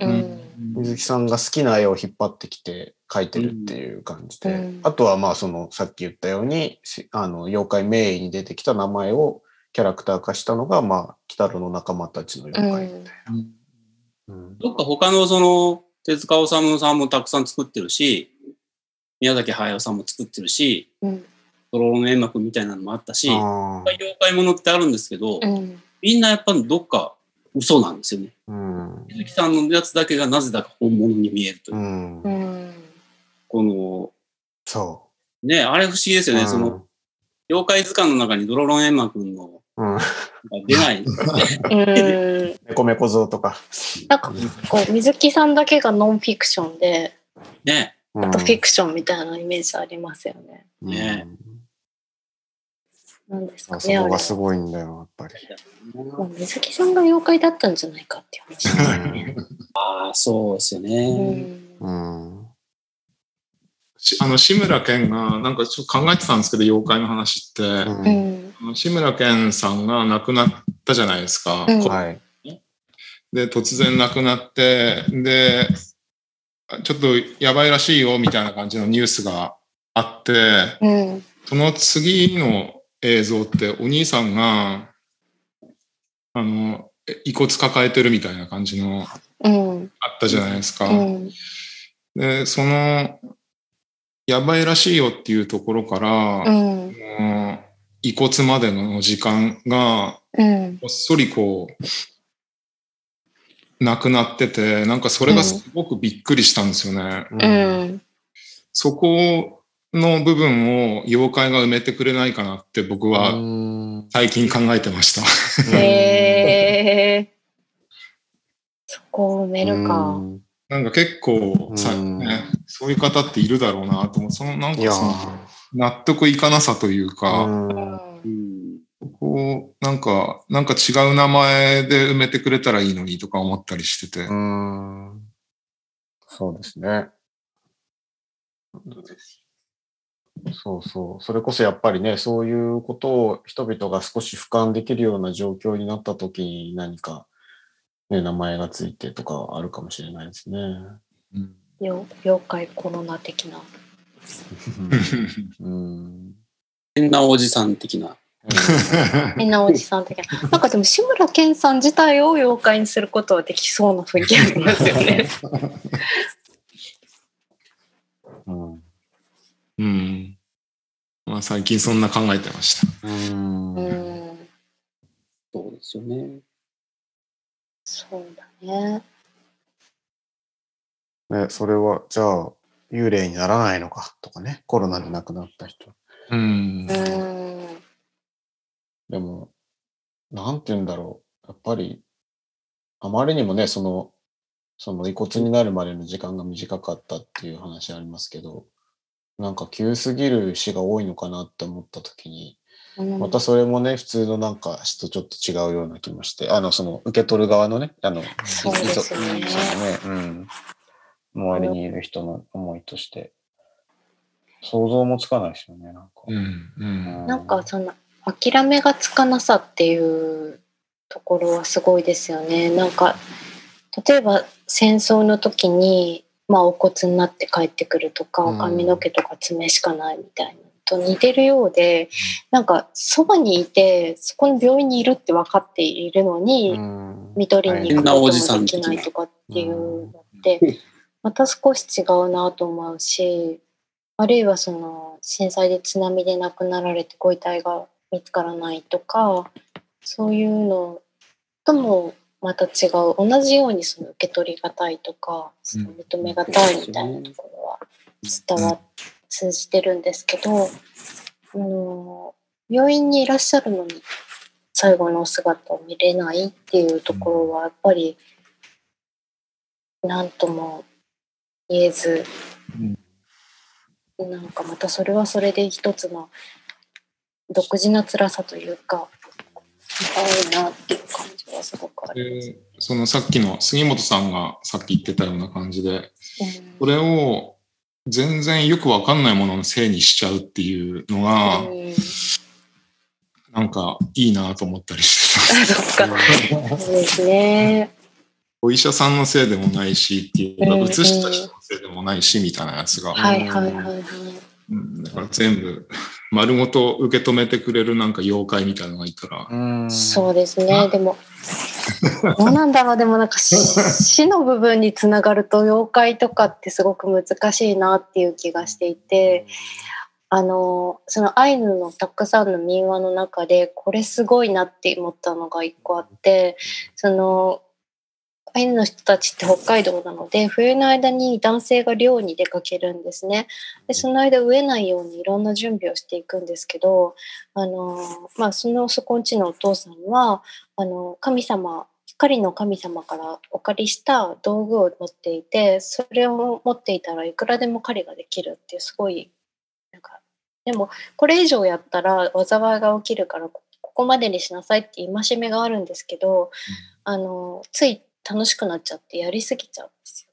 水木さんが好きな絵を引っ張ってきて描いてるっていう感じで、うん、あとはまあそのさっき言ったようにあの妖怪名医に出てきた名前をキャラクター化したのがまあ鬼太郎の仲間たちの妖怪みたいな。どっか他のその、手塚治虫さんもたくさん作ってるし、宮崎駿さんも作ってるし、うん。ドローン煙幕みたいなのもあったし、妖怪ものってあるんですけど、うん、みんなやっぱどっか嘘なんですよね。うん、鈴木さんのやつだけがなぜだか本物に見えるという。うん、この、そう。ね、あれ不思議ですよね。その、妖怪図鑑の中にドロロンエンマ君の、出ない。猫猫像とか。なんか、こう、水木さんだけがノンフィクションで、ね。あとフィクションみたいなイメージありますよね。ね。なんですかね。そこがすごいんだよ、やっぱり。もう水木さんが妖怪だったんじゃないかって話ですよね。ああ、そうですよね。うん。あの、志村けんが、なんかちょっと考えてたんですけど、妖怪の話って、うん、志村けんさんが亡くなったじゃないですか。うん、はい。で、突然亡くなって、で、ちょっとやばいらしいよ、みたいな感じのニュースがあって、うん、その次の映像ってお兄さんが、あの、遺骨抱えてるみたいな感じの、うん、あったじゃないですか。うん、で、その、やばいらしいよっていうところから、うん、遺骨までの時間が、こっそりこう、なくなってて、なんかそれがすごくびっくりしたんですよね。うん、そこの部分を妖怪が埋めてくれないかなって僕は最近考えてました。へ そこを埋めるか。なんか結構さ、ね、そういう方っているだろうなと思う。そのなんかその納得いかなさというか、こう、なんか、なんか違う名前で埋めてくれたらいいのにとか思ったりしてて。そうですね。そうそう。それこそやっぱりね、そういうことを人々が少し俯瞰できるような状況になった時に何か、ね、名前がついてとかあるかもしれないですね。うん、妖怪コロナ的な。うん。変なおじさん的な。変なおじさん的な。なんかでも志村けんさん自体を妖怪にすることはできそうな雰囲気ありますよね。うん。うん。まあ最近そんな考えてました。うん。そうですよね。そうだね。ね、それは、じゃあ、幽霊にならないのかとかね、コロナで亡くなった人。うん。でも、なんて言うんだろう。やっぱり、あまりにもね、その、その遺骨になるまでの時間が短かったっていう話ありますけど、なんか急すぎる死が多いのかなって思った時に、またそれもね、普通のなんか死とちょっと違うような気もして、あの、その受け取る側のね、あの、そうですね。ね、うん。周りにいる人の思いとして、想像もつかないですよね、なんか。うんうん、なんかその、諦めがつかなさっていうところはすごいですよね。なんか、例えば戦争の時に、まあ、お骨になって帰ってくるとか、髪の毛とか爪しかないみたいなと似てるようで、なんかそばにいてそこの病院にいるって分かっているのに、見取りに行くこともできないとかっていうのってまた少し違うなと思うしあるいはその震災で津波で亡くなられてご遺体が見つからないとかそういうのともまた違う。同じようにその受け取りがたいとかその認めがたいみたいなところは伝わ通じてるんですけど、あの病院にいらっしゃるのに最後のお姿を見れないっていうところはやっぱり何とも言えず、うん、なんかまたそれはそれで一つの独自な辛さというかあるなっていう感じはすごくあります、えー、そのさっきの杉本さんがさっき言ってたような感じで、うん、これを全然よくわかんないもののせいにしちゃうっていうのが、なんかいいなと思ったりしてそっか。そうですね。お医者さんのせいでもないしっていうか、写した人のせいでもないしみたいなやつが。はいはいはいはい。だから全部丸ごと受け止めてくれるなんか妖怪みたいなのがいたら。そうですね。でもどうなんだろうでもなんか 死の部分につながると妖怪とかってすごく難しいなっていう気がしていてあのそのアイヌのたくさんの民話の中でこれすごいなって思ったのが一個あってそのアイヌの人たちって北海道なので冬の間に男性が漁に出かけるんですねでその間飢えないようにいろんな準備をしていくんですけどあの、まあ、そのそこんちのお父さんはあの神様光の神様からお借りした道具を持っていてそれを持っていたらいくらでも狩りができるってすごいなんかでもこれ以上やったら災いが起きるからここまでにしなさいって戒めがあるんですけど、あのつい楽しくなっちゃってやりすぎちゃうんです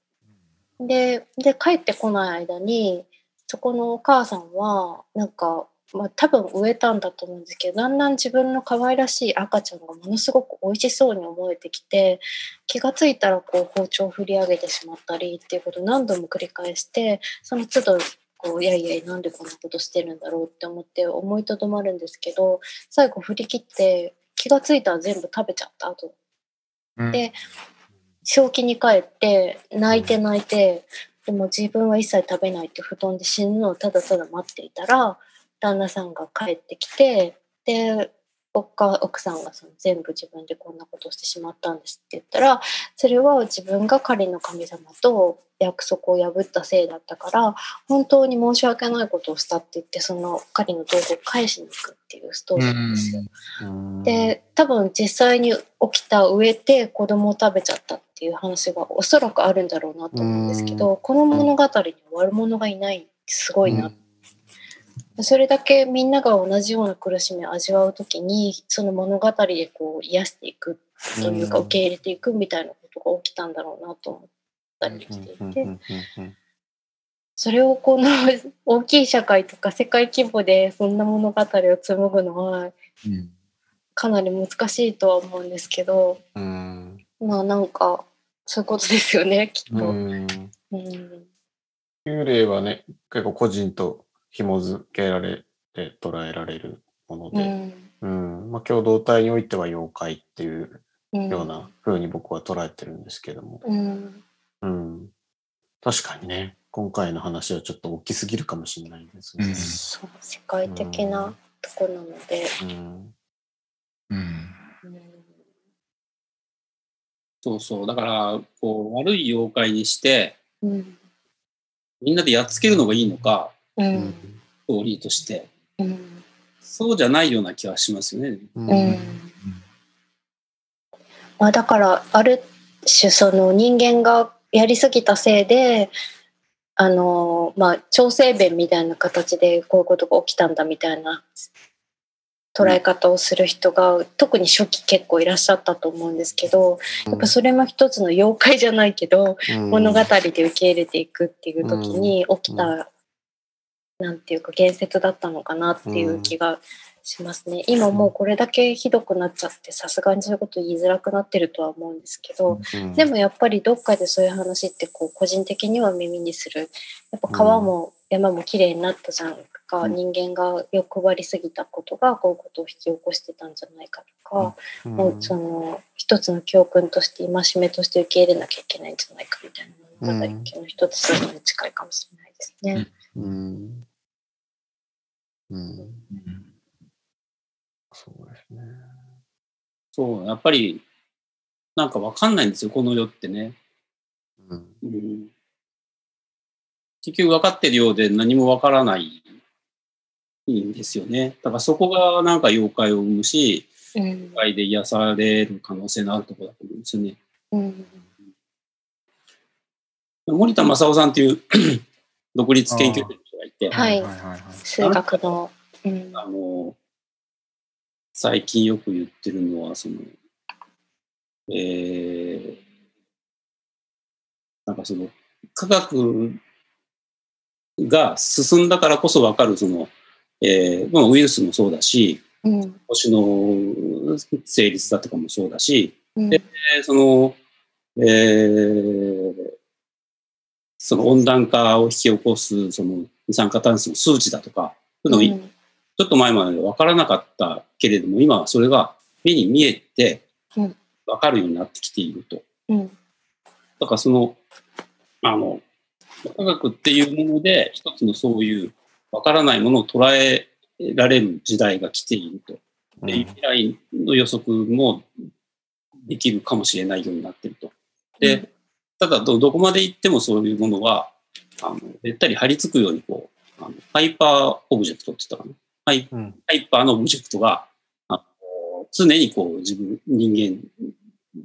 よ。でで帰ってこない間にそこのお母さんはなんか、まあ、多分植えたんだと思うんですけどだんだん自分の可愛らしい赤ちゃんがものすごく美味しそうに思えてきて気が付いたらこう包丁を振り上げてしまったりっていうことを何度も繰り返してその都度こういやいやなんでこんなことしてるんだろうって思って思いとどまるんですけど最後振り切って気が付いたら全部食べちゃった後、うん、で正気に帰って泣いて泣いてでも自分は一切食べないって布団で死ぬのをただただ待っていたら旦那さんが帰ってきてで奥さんがその全部自分でこんなことをしてしまったんですって言ったらそれは自分が狩りの神様と約束を破ったせいだったから本当に申し訳ないことをしたって言ってその狩りの道具を返しに行くっていうストーリーなんですよ。で多分実際に起きた植えて子供を食べちゃった。っていう話がおそらくあるんだろうなと思うんですけどこの物語に悪者がいないすごいな。ってそれだけみんなが同じような苦しみを味わう時にその物語でこう癒していくというか受け入れていくみたいなことが起きたんだろうなと思ったりしていてそれをこの 大きい社会とか世界規模でそんな物語を紡ぐのはかなり難しいとは思うんですけど、うん、まあなんかそういうことですよねきっと。うん、幽霊はね結構個人と紐付けられて捉えられるもので、うん、うん、まあ、共同体においては妖怪っていうような風に僕は捉えてるんですけども、うん、うん、確かにね今回の話はちょっと大きすぎるかもしれないですね。そう世界的なとこなので。うんそうそう。だから、こう、悪い妖怪にして、うん、みんなでやっつけるのがいいのか、うん、ストーリーとして、うん、そうじゃないような気はしますよね。うん。まあ、だからある種その人間がやりすぎたせいであのまあ調整弁みたいな形でこういうことが起きたんだみたいな捉え方をする人が特に初期結構いらっしゃったと思うんですけどやっぱそれも一つの妖怪じゃないけど、物語で受け入れていくっていう時に起きたなんていうか言説だったのかなっていう気がしますね。今もうこれだけひどくなっちゃってさすがにそういうこと言いづらくなってるとは思うんですけど、でもやっぱりどっかでそういう話ってこう個人的には耳にする。やっぱ川も山も綺麗になったじゃんか、人間が欲張りすぎたことがこういうことを引き起こしてたんじゃないかとか、もうその一つの教訓として戒めとして受け入れなきゃいけないんじゃないかみたいな物語の一つそういうのに近いかもしれないですね。うんね。そう、やっぱり、なんかわかんないんですよ、この世ってね。うん。うん、結局分かってるようで何もわからないんですよね。だからそこがなんか妖怪を生むし、妖怪で癒される可能性のあるところだと思うんですよね。うん、森田正夫さんっていう 独立研究者がいて、はい、数学の、うん、あの最近よく言ってるのはそのえー、なんかその科学が進んだからこそ分かるその、えーまあ、ウイルスもそうだし、うん、星の成立だとかもそうだし、うん、でその、えー、その温暖化を引き起こすその二酸化炭素の数値だとか、そういうの、ちょっと前まで分からなかったけれども、今はそれが目に見えて、わかるようになってきていると。うん、だからその、あの、科学っていうもので一つのそういうわからないものを捉えられる時代が来ていると。で、未来の予測もできるかもしれないようになっていると。で、ただど、どこまで行ってもそういうものは、あの、べったり張り付くように、こう、あの hyperobject って言ったかな。ハイ,、ハイパーのオブジェクトが、あの常にこう、自分、人間、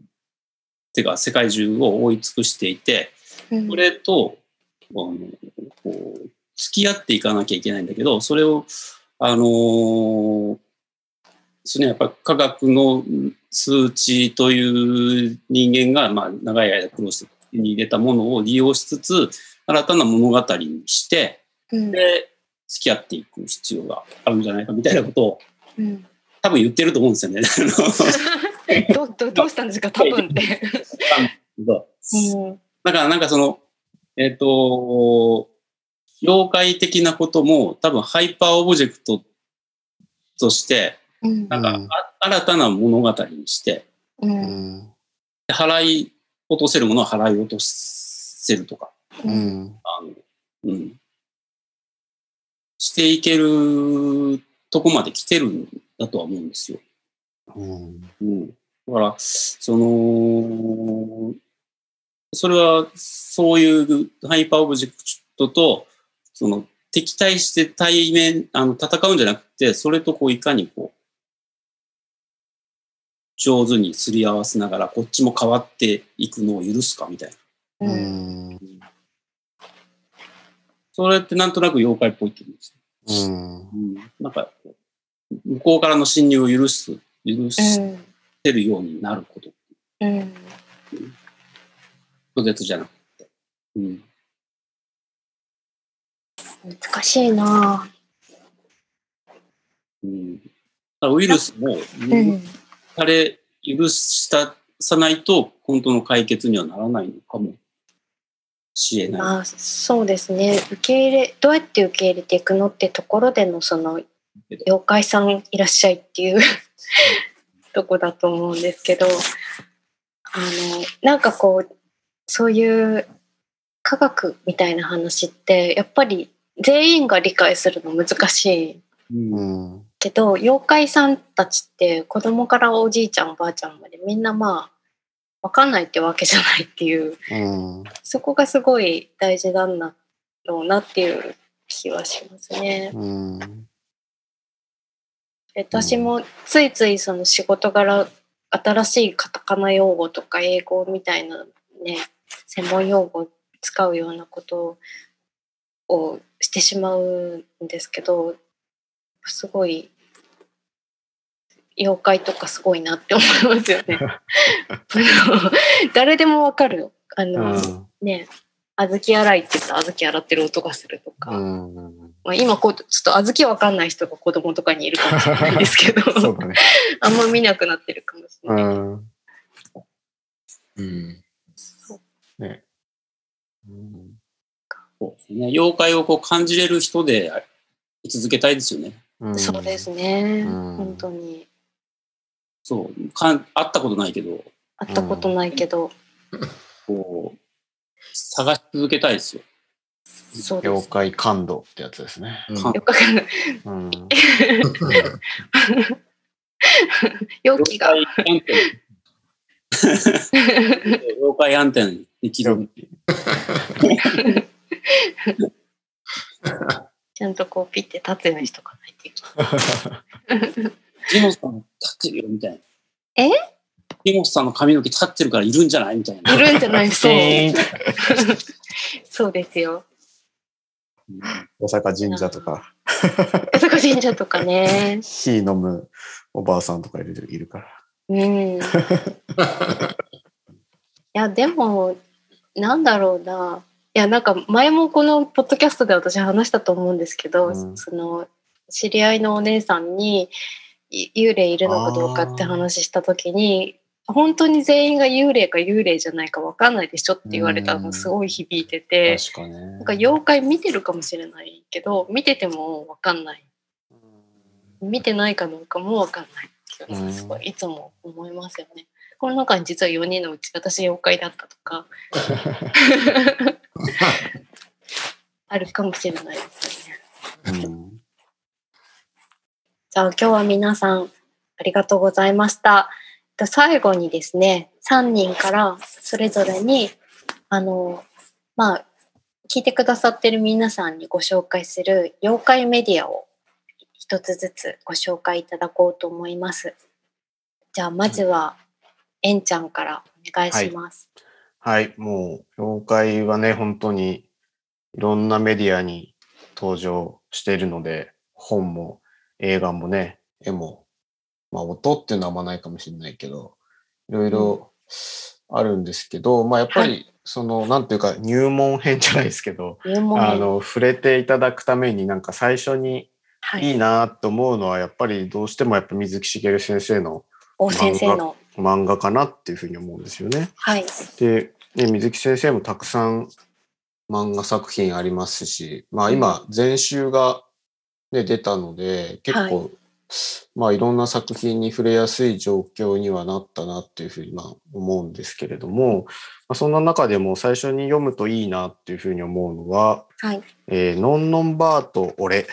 てか世界中を覆い尽くしていて、これと、あのこう付き合っていかなきゃいけないんだけど、それを、あのー、そのやっぱ科学の数値という人間が、まあ、長い間苦労してに入れたものを利用しつつ、新たな物語にして、うん、で、付き合っていく必要があるんじゃないかみたいなことを、うん、多分言ってると思うんですよね。どどどうしたんですか多分って。だからなんかその、えっ、ー、と、妖怪的なことも多分 hyperobject として、なんか、新たな物語にして、うん、払い落とせるものは払い落とせるとか、うん、あのうん、していけるとこまで来てるんだとは思うんですよ。うん、うん、だから、その、それはそういう hyperobject と、その敵対して対面、あの、戦うんじゃなくて、それとこういかにこう、上手にすり合わせながら、こっちも変わっていくのを許すかみたいな。うん。それってなんとなく妖怪っぽいって言うんですよ。うん。うん、なんか、向こうからの侵入を許す、許してるようになること。うん。うん拒絶じゃなくて。うん。難しいなうん。ウイルスも、あれ、許したさないと、本当の解決にはならないのかもしれない。まあ、そうですね。受け入れ、どうやって受け入れていくのってところでの、その、妖怪さんいらっしゃいっていう とこだと思うんですけど、あの、なんかこう、そういう科学みたいな話ってやっぱり全員が理解するの難しい、うん、けど妖怪さんたちって子供からおじいちゃんおばあちゃんまでみんなまあ分かんないってわけじゃないっていう、うん、そこがすごい大事なんだろうなっていう気はしますね。うん、私もついついその仕事柄新しいカタカナ用語とか英語みたいなね専門用語を使うようなことをしてしまうんですけどすごい妖怪とかすごいなって思いますよね。誰でもわかるよ。あの、うん、ね、小豆洗いって言ったら小豆洗ってる音がするとか。うん、まあ、今こう、ちょっと小豆わかんない人が子供とかにいるかもしれないですけど、ね、あんま見なくなってるかもしれない。うん。うんね。うん、そうですね。妖怪をこう感じれる人で居続けたいですよね。うん、そうですね。本当に。そう。かん会ったことないけど。会ったことないけど。こう、探し続けたいですよ。そう妖怪感度ってやつですね。妖怪感度。容器が。妖怪アンテナにできるっていう。ちゃんとこうピッて立つようにしとかないといけない。ジモスさん立ってるよみたいな。え？ジモスさんの髪の毛立ってるからいるんじゃないみたいな。いるんじゃない そう。そうですよ。大阪神社とか。大阪神社とかね。火飲むおばあさんとかいるいるから。うん。いや、でも、なんだろうな。いや、なんか前もこのポッドキャストで私話したと思うんですけど、うん、その、知り合いのお姉さんに幽霊いるのかどうかって話した時に、本当に全員が幽霊か幽霊じゃないか分かんないでしょって言われたのすごい響いてて、なんか妖怪見てるかもしれないけど見てても分かんない見てないかどうかも分かんないすごいいつも思いますよね。この中に実は4人のうち私妖怪だったとか あるかもしれないですね。うん、じゃあ今日は皆さんありがとうございました。最後にですね、3人からそれぞれに、あの、まあ、聞いてくださってる皆さんにご紹介する妖怪メディアを一つずつご紹介いただこうと思います。じゃあ、まずは、えんちゃんからお願いします。はい、はい、もう、妖怪はね、本当にいろんなメディアに登場しているので、本も映画もね、絵も、まあ音っていうのはあんまないかもしれないけど、いろいろあるんですけど、うん、まあやっぱり、その、なんていうか入門編じゃないですけど、あの、触れていただくためになんか最初にい。いなと思うのは、やっぱりどうしてもやっぱ水木しげる先生の先生の。漫画かなっていうふうに思うんですよね。はい。で、ね、水木先生もたくさん漫画作品ありますし、まあ今、全集が、ね、出たので、結構、はい、まあいろんな作品に触れやすい状況にはなったなっていうふうにまあ思うんですけれども、まあ、そんな中でも最初に読むといいなっていうふうに思うのは、はい、えー、ノンノンバーと俺。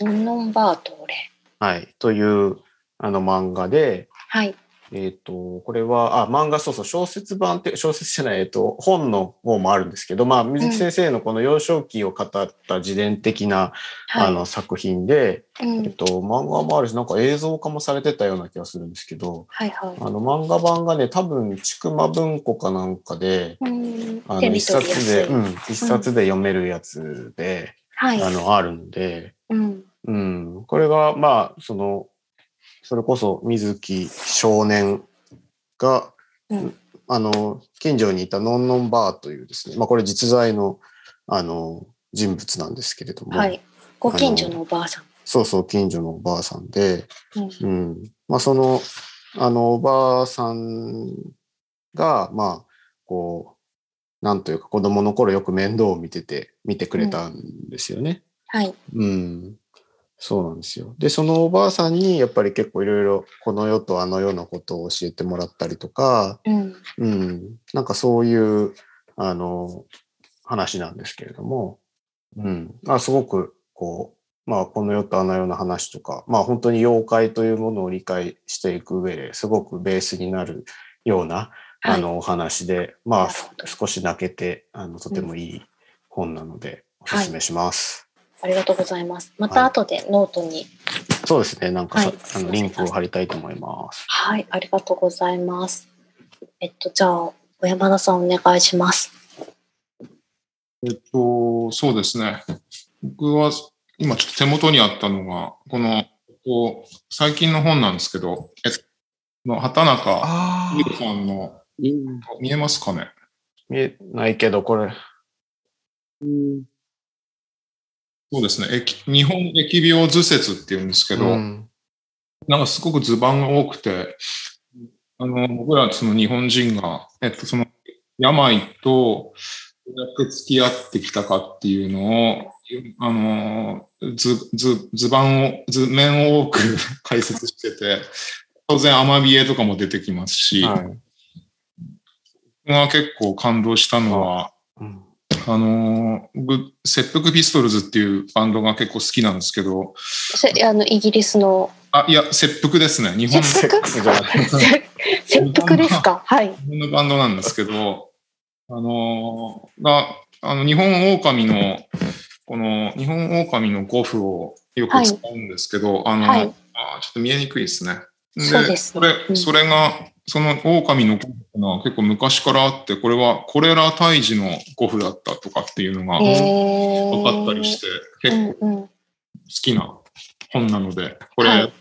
ノンノンバーと俺。はい、というあの漫画で、はい、えっ、ー、と、これは、あ、漫画、そうそう、小説版って、小説じゃない、えっ、ー、と、本の方もあるんですけど、まあ、水木先生のこの幼少期を語った自伝的な、うん、あの、作品で、はい、えっと、漫画もあるし、なんか映像化もされてたような気がするんですけど、はいはい。あの、漫画版がね、多分、ちくま文庫かなんかで、うん、あの、一冊で、うん、一冊で読めるやつで、はい、あの、あるんで、うん、うん、これが、まあ、その、それこそ水木少年が、うん、あの、近所にいたノンノンバーというですね、まあこれ実在の、あの、人物なんですけれども。はい。ご近所のおばあさん。そうそう、近所のおばあさんで、うん、うん。まあその、あの、おばあさんが、まあ、こう、なんというか子供の頃よく面倒を見てて、見てくれたんですよね。うん、はい。うん。そうなんですよ。で、そのおばあさんにやっぱり結構いろいろこの世とあの世のことを教えてもらったりとか、うん、うん、なんかそういうあの話なんですけれども、うん、まあ、すごくこう、まあ、この世とあの世の話とか、まあ、本当に妖怪というものを理解していく上ですごくベースになるような、あのお話で、まあ、少し泣けてあのとてもいい本なのでおすすめします。はいありがとうございます。また後でノートに、はい、そうですね。なんか、はい、あのリンクを貼りたいと思います。はい、ありがとうございます。えっと、じゃあ、小山田さんお願いします。えっと、そうですね。僕は今ちょっと手元にあったのが、この、こう最近の本なんですけど、えの畑中優さんの、見えますかね？見えないけど、これ。うんそうですね。日本疫病図説って言うんですけど、うん、なんかすごく図版が多くて、あの、僕らその日本人が、えっと、その病とどうやって付き合ってきたかっていうのを、あの、図、図、図版を、図面を多く 解説してて、当然アマビエとかも出てきますし、はい、が結構感動したのは、うんあの、僕、切腹ピストルズっていうバンドが結構好きなんですけど。あの、イギリスの。あ、いや、切腹ですね。日本の。切腹？切腹ですか？はい。日本のバンドなんですけど、あの、が、あの、日本狼の、この、日本狼のゴフをよく使うんですけど、はい、あの、はい、あ、ちょっと見えにくいですね。で、そうです、それ、うん、それが、その狼の古符が結構昔からあって、これはコレラ退治の古符だったとかっていうのが分かったりして、結構好きな本なので、これ、はい、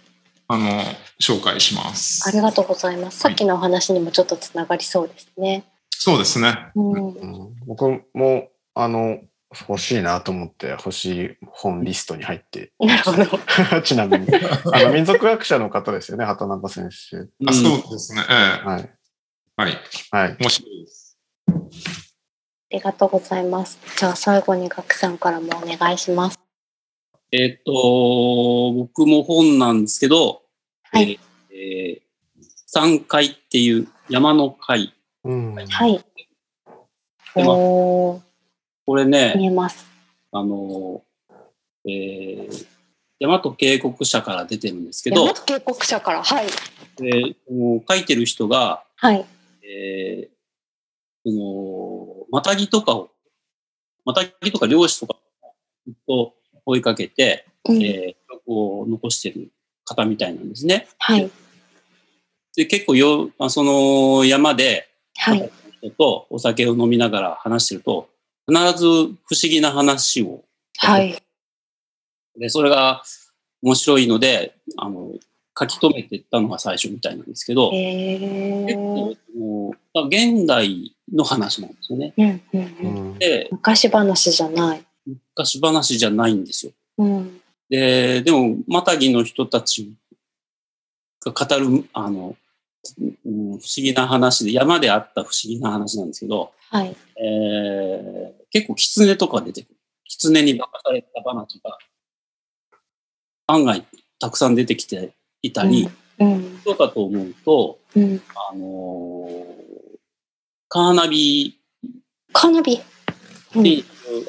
あの、紹介します。ありがとうございます。さっきのお話にもちょっとつながりそうですね。そうですね。うん、僕も、あの、欲しいなと思って欲しい本リストに入って。なるほど。ちなみに。あの、民族学者の方ですよね、畑中先生。あ、そうですね。ええ、はい。はい。はい。面白いです。ありがとうございます。じゃあ最後に学さんからもお願いします。えっ、と、僕も本なんですけど、はい。えー、山階っていう山の階。うん、はい。おこれね、見えます。あの、えー、大和渓谷社から出てるんですけど、大和渓谷社から、はい。で、もう書いてる人が、はい。えー、その、またぎとかを、またぎとか漁師とかと追いかけて、うん、えー、を残してる方みたいなんですね。はい。で、結構よ、その山で、はい。人とお酒を飲みながら話してると、必ず不思議な話を。はい。で、それが面白いので、あの、書き留めていったのが最初みたいなんですけど、結構現代の話なんですよね。うんうんうん、で昔話じゃない。昔話じゃないんですよ。うん、で、でも、マタギの人たちが語る、あの、不思議な話で、山であった不思議な話なんですけど、はい。えー、結構狐とか出てくる。狐に化かされた話が、案外たくさん出てきていたり、うん、どうかと思うと、うん、あのー、カーナビカーナビ、うん、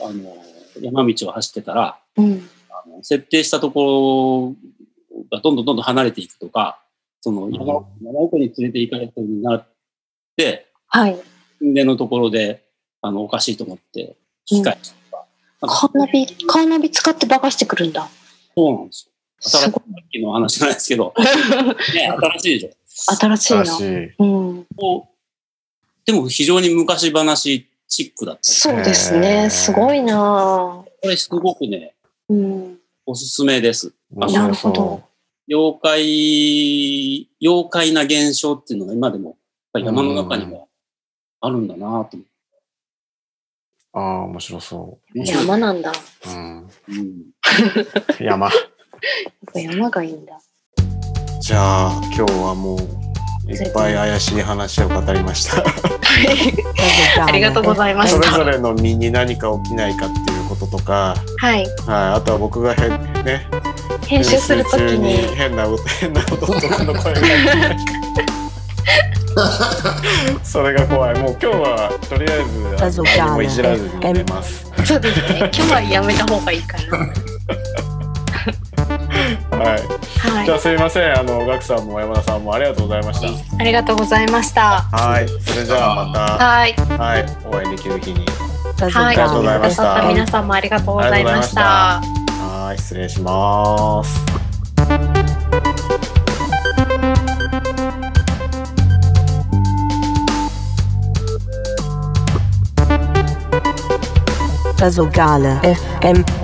あの山道を走ってたら、うん、あの設定したところがどんどんどんどん離れていくとか、その山,、山奥に連れて行かれるようになって、はい。でのところで、あの、おかしいと思って、引き返すとか。カーナビ、カーナビ使って化かしてくるんだ。そうなんですよ。新しい、さっきの話じゃないですけど。ね、新しいでしょ。新しいな。うん。でも非常に昔話チックだった。そうですね。すごいなこれすごくね、うん、おすすめです。なるほど。妖怪、妖怪な現象っていうのが今でも山の中にはあるんだなと思って。ああ、面白そう。山なんだ。うん。うん、山。山がいいんだ。じゃあ、今日はもう、いっぱい怪しい話を語りました。ありがとうございました。それぞれの身に何か起きないかっていうこととか、はい。はい、あとは僕がへね、編集するときに変な変な音とかの声が それが怖い。もう今日はとりあえず何もいじらずに寝ます。そうですね。今日はやめた方がいいかな。はい、はい、じゃあすみません。あのガクさんも山田さんもありがとうございました。ありがとうございました。はい。それじゃあまた。はい。はい。お会いできる日に。はい、ありがとうございました。皆さんもありがとうございました。はい、失礼します。Pasogale also FM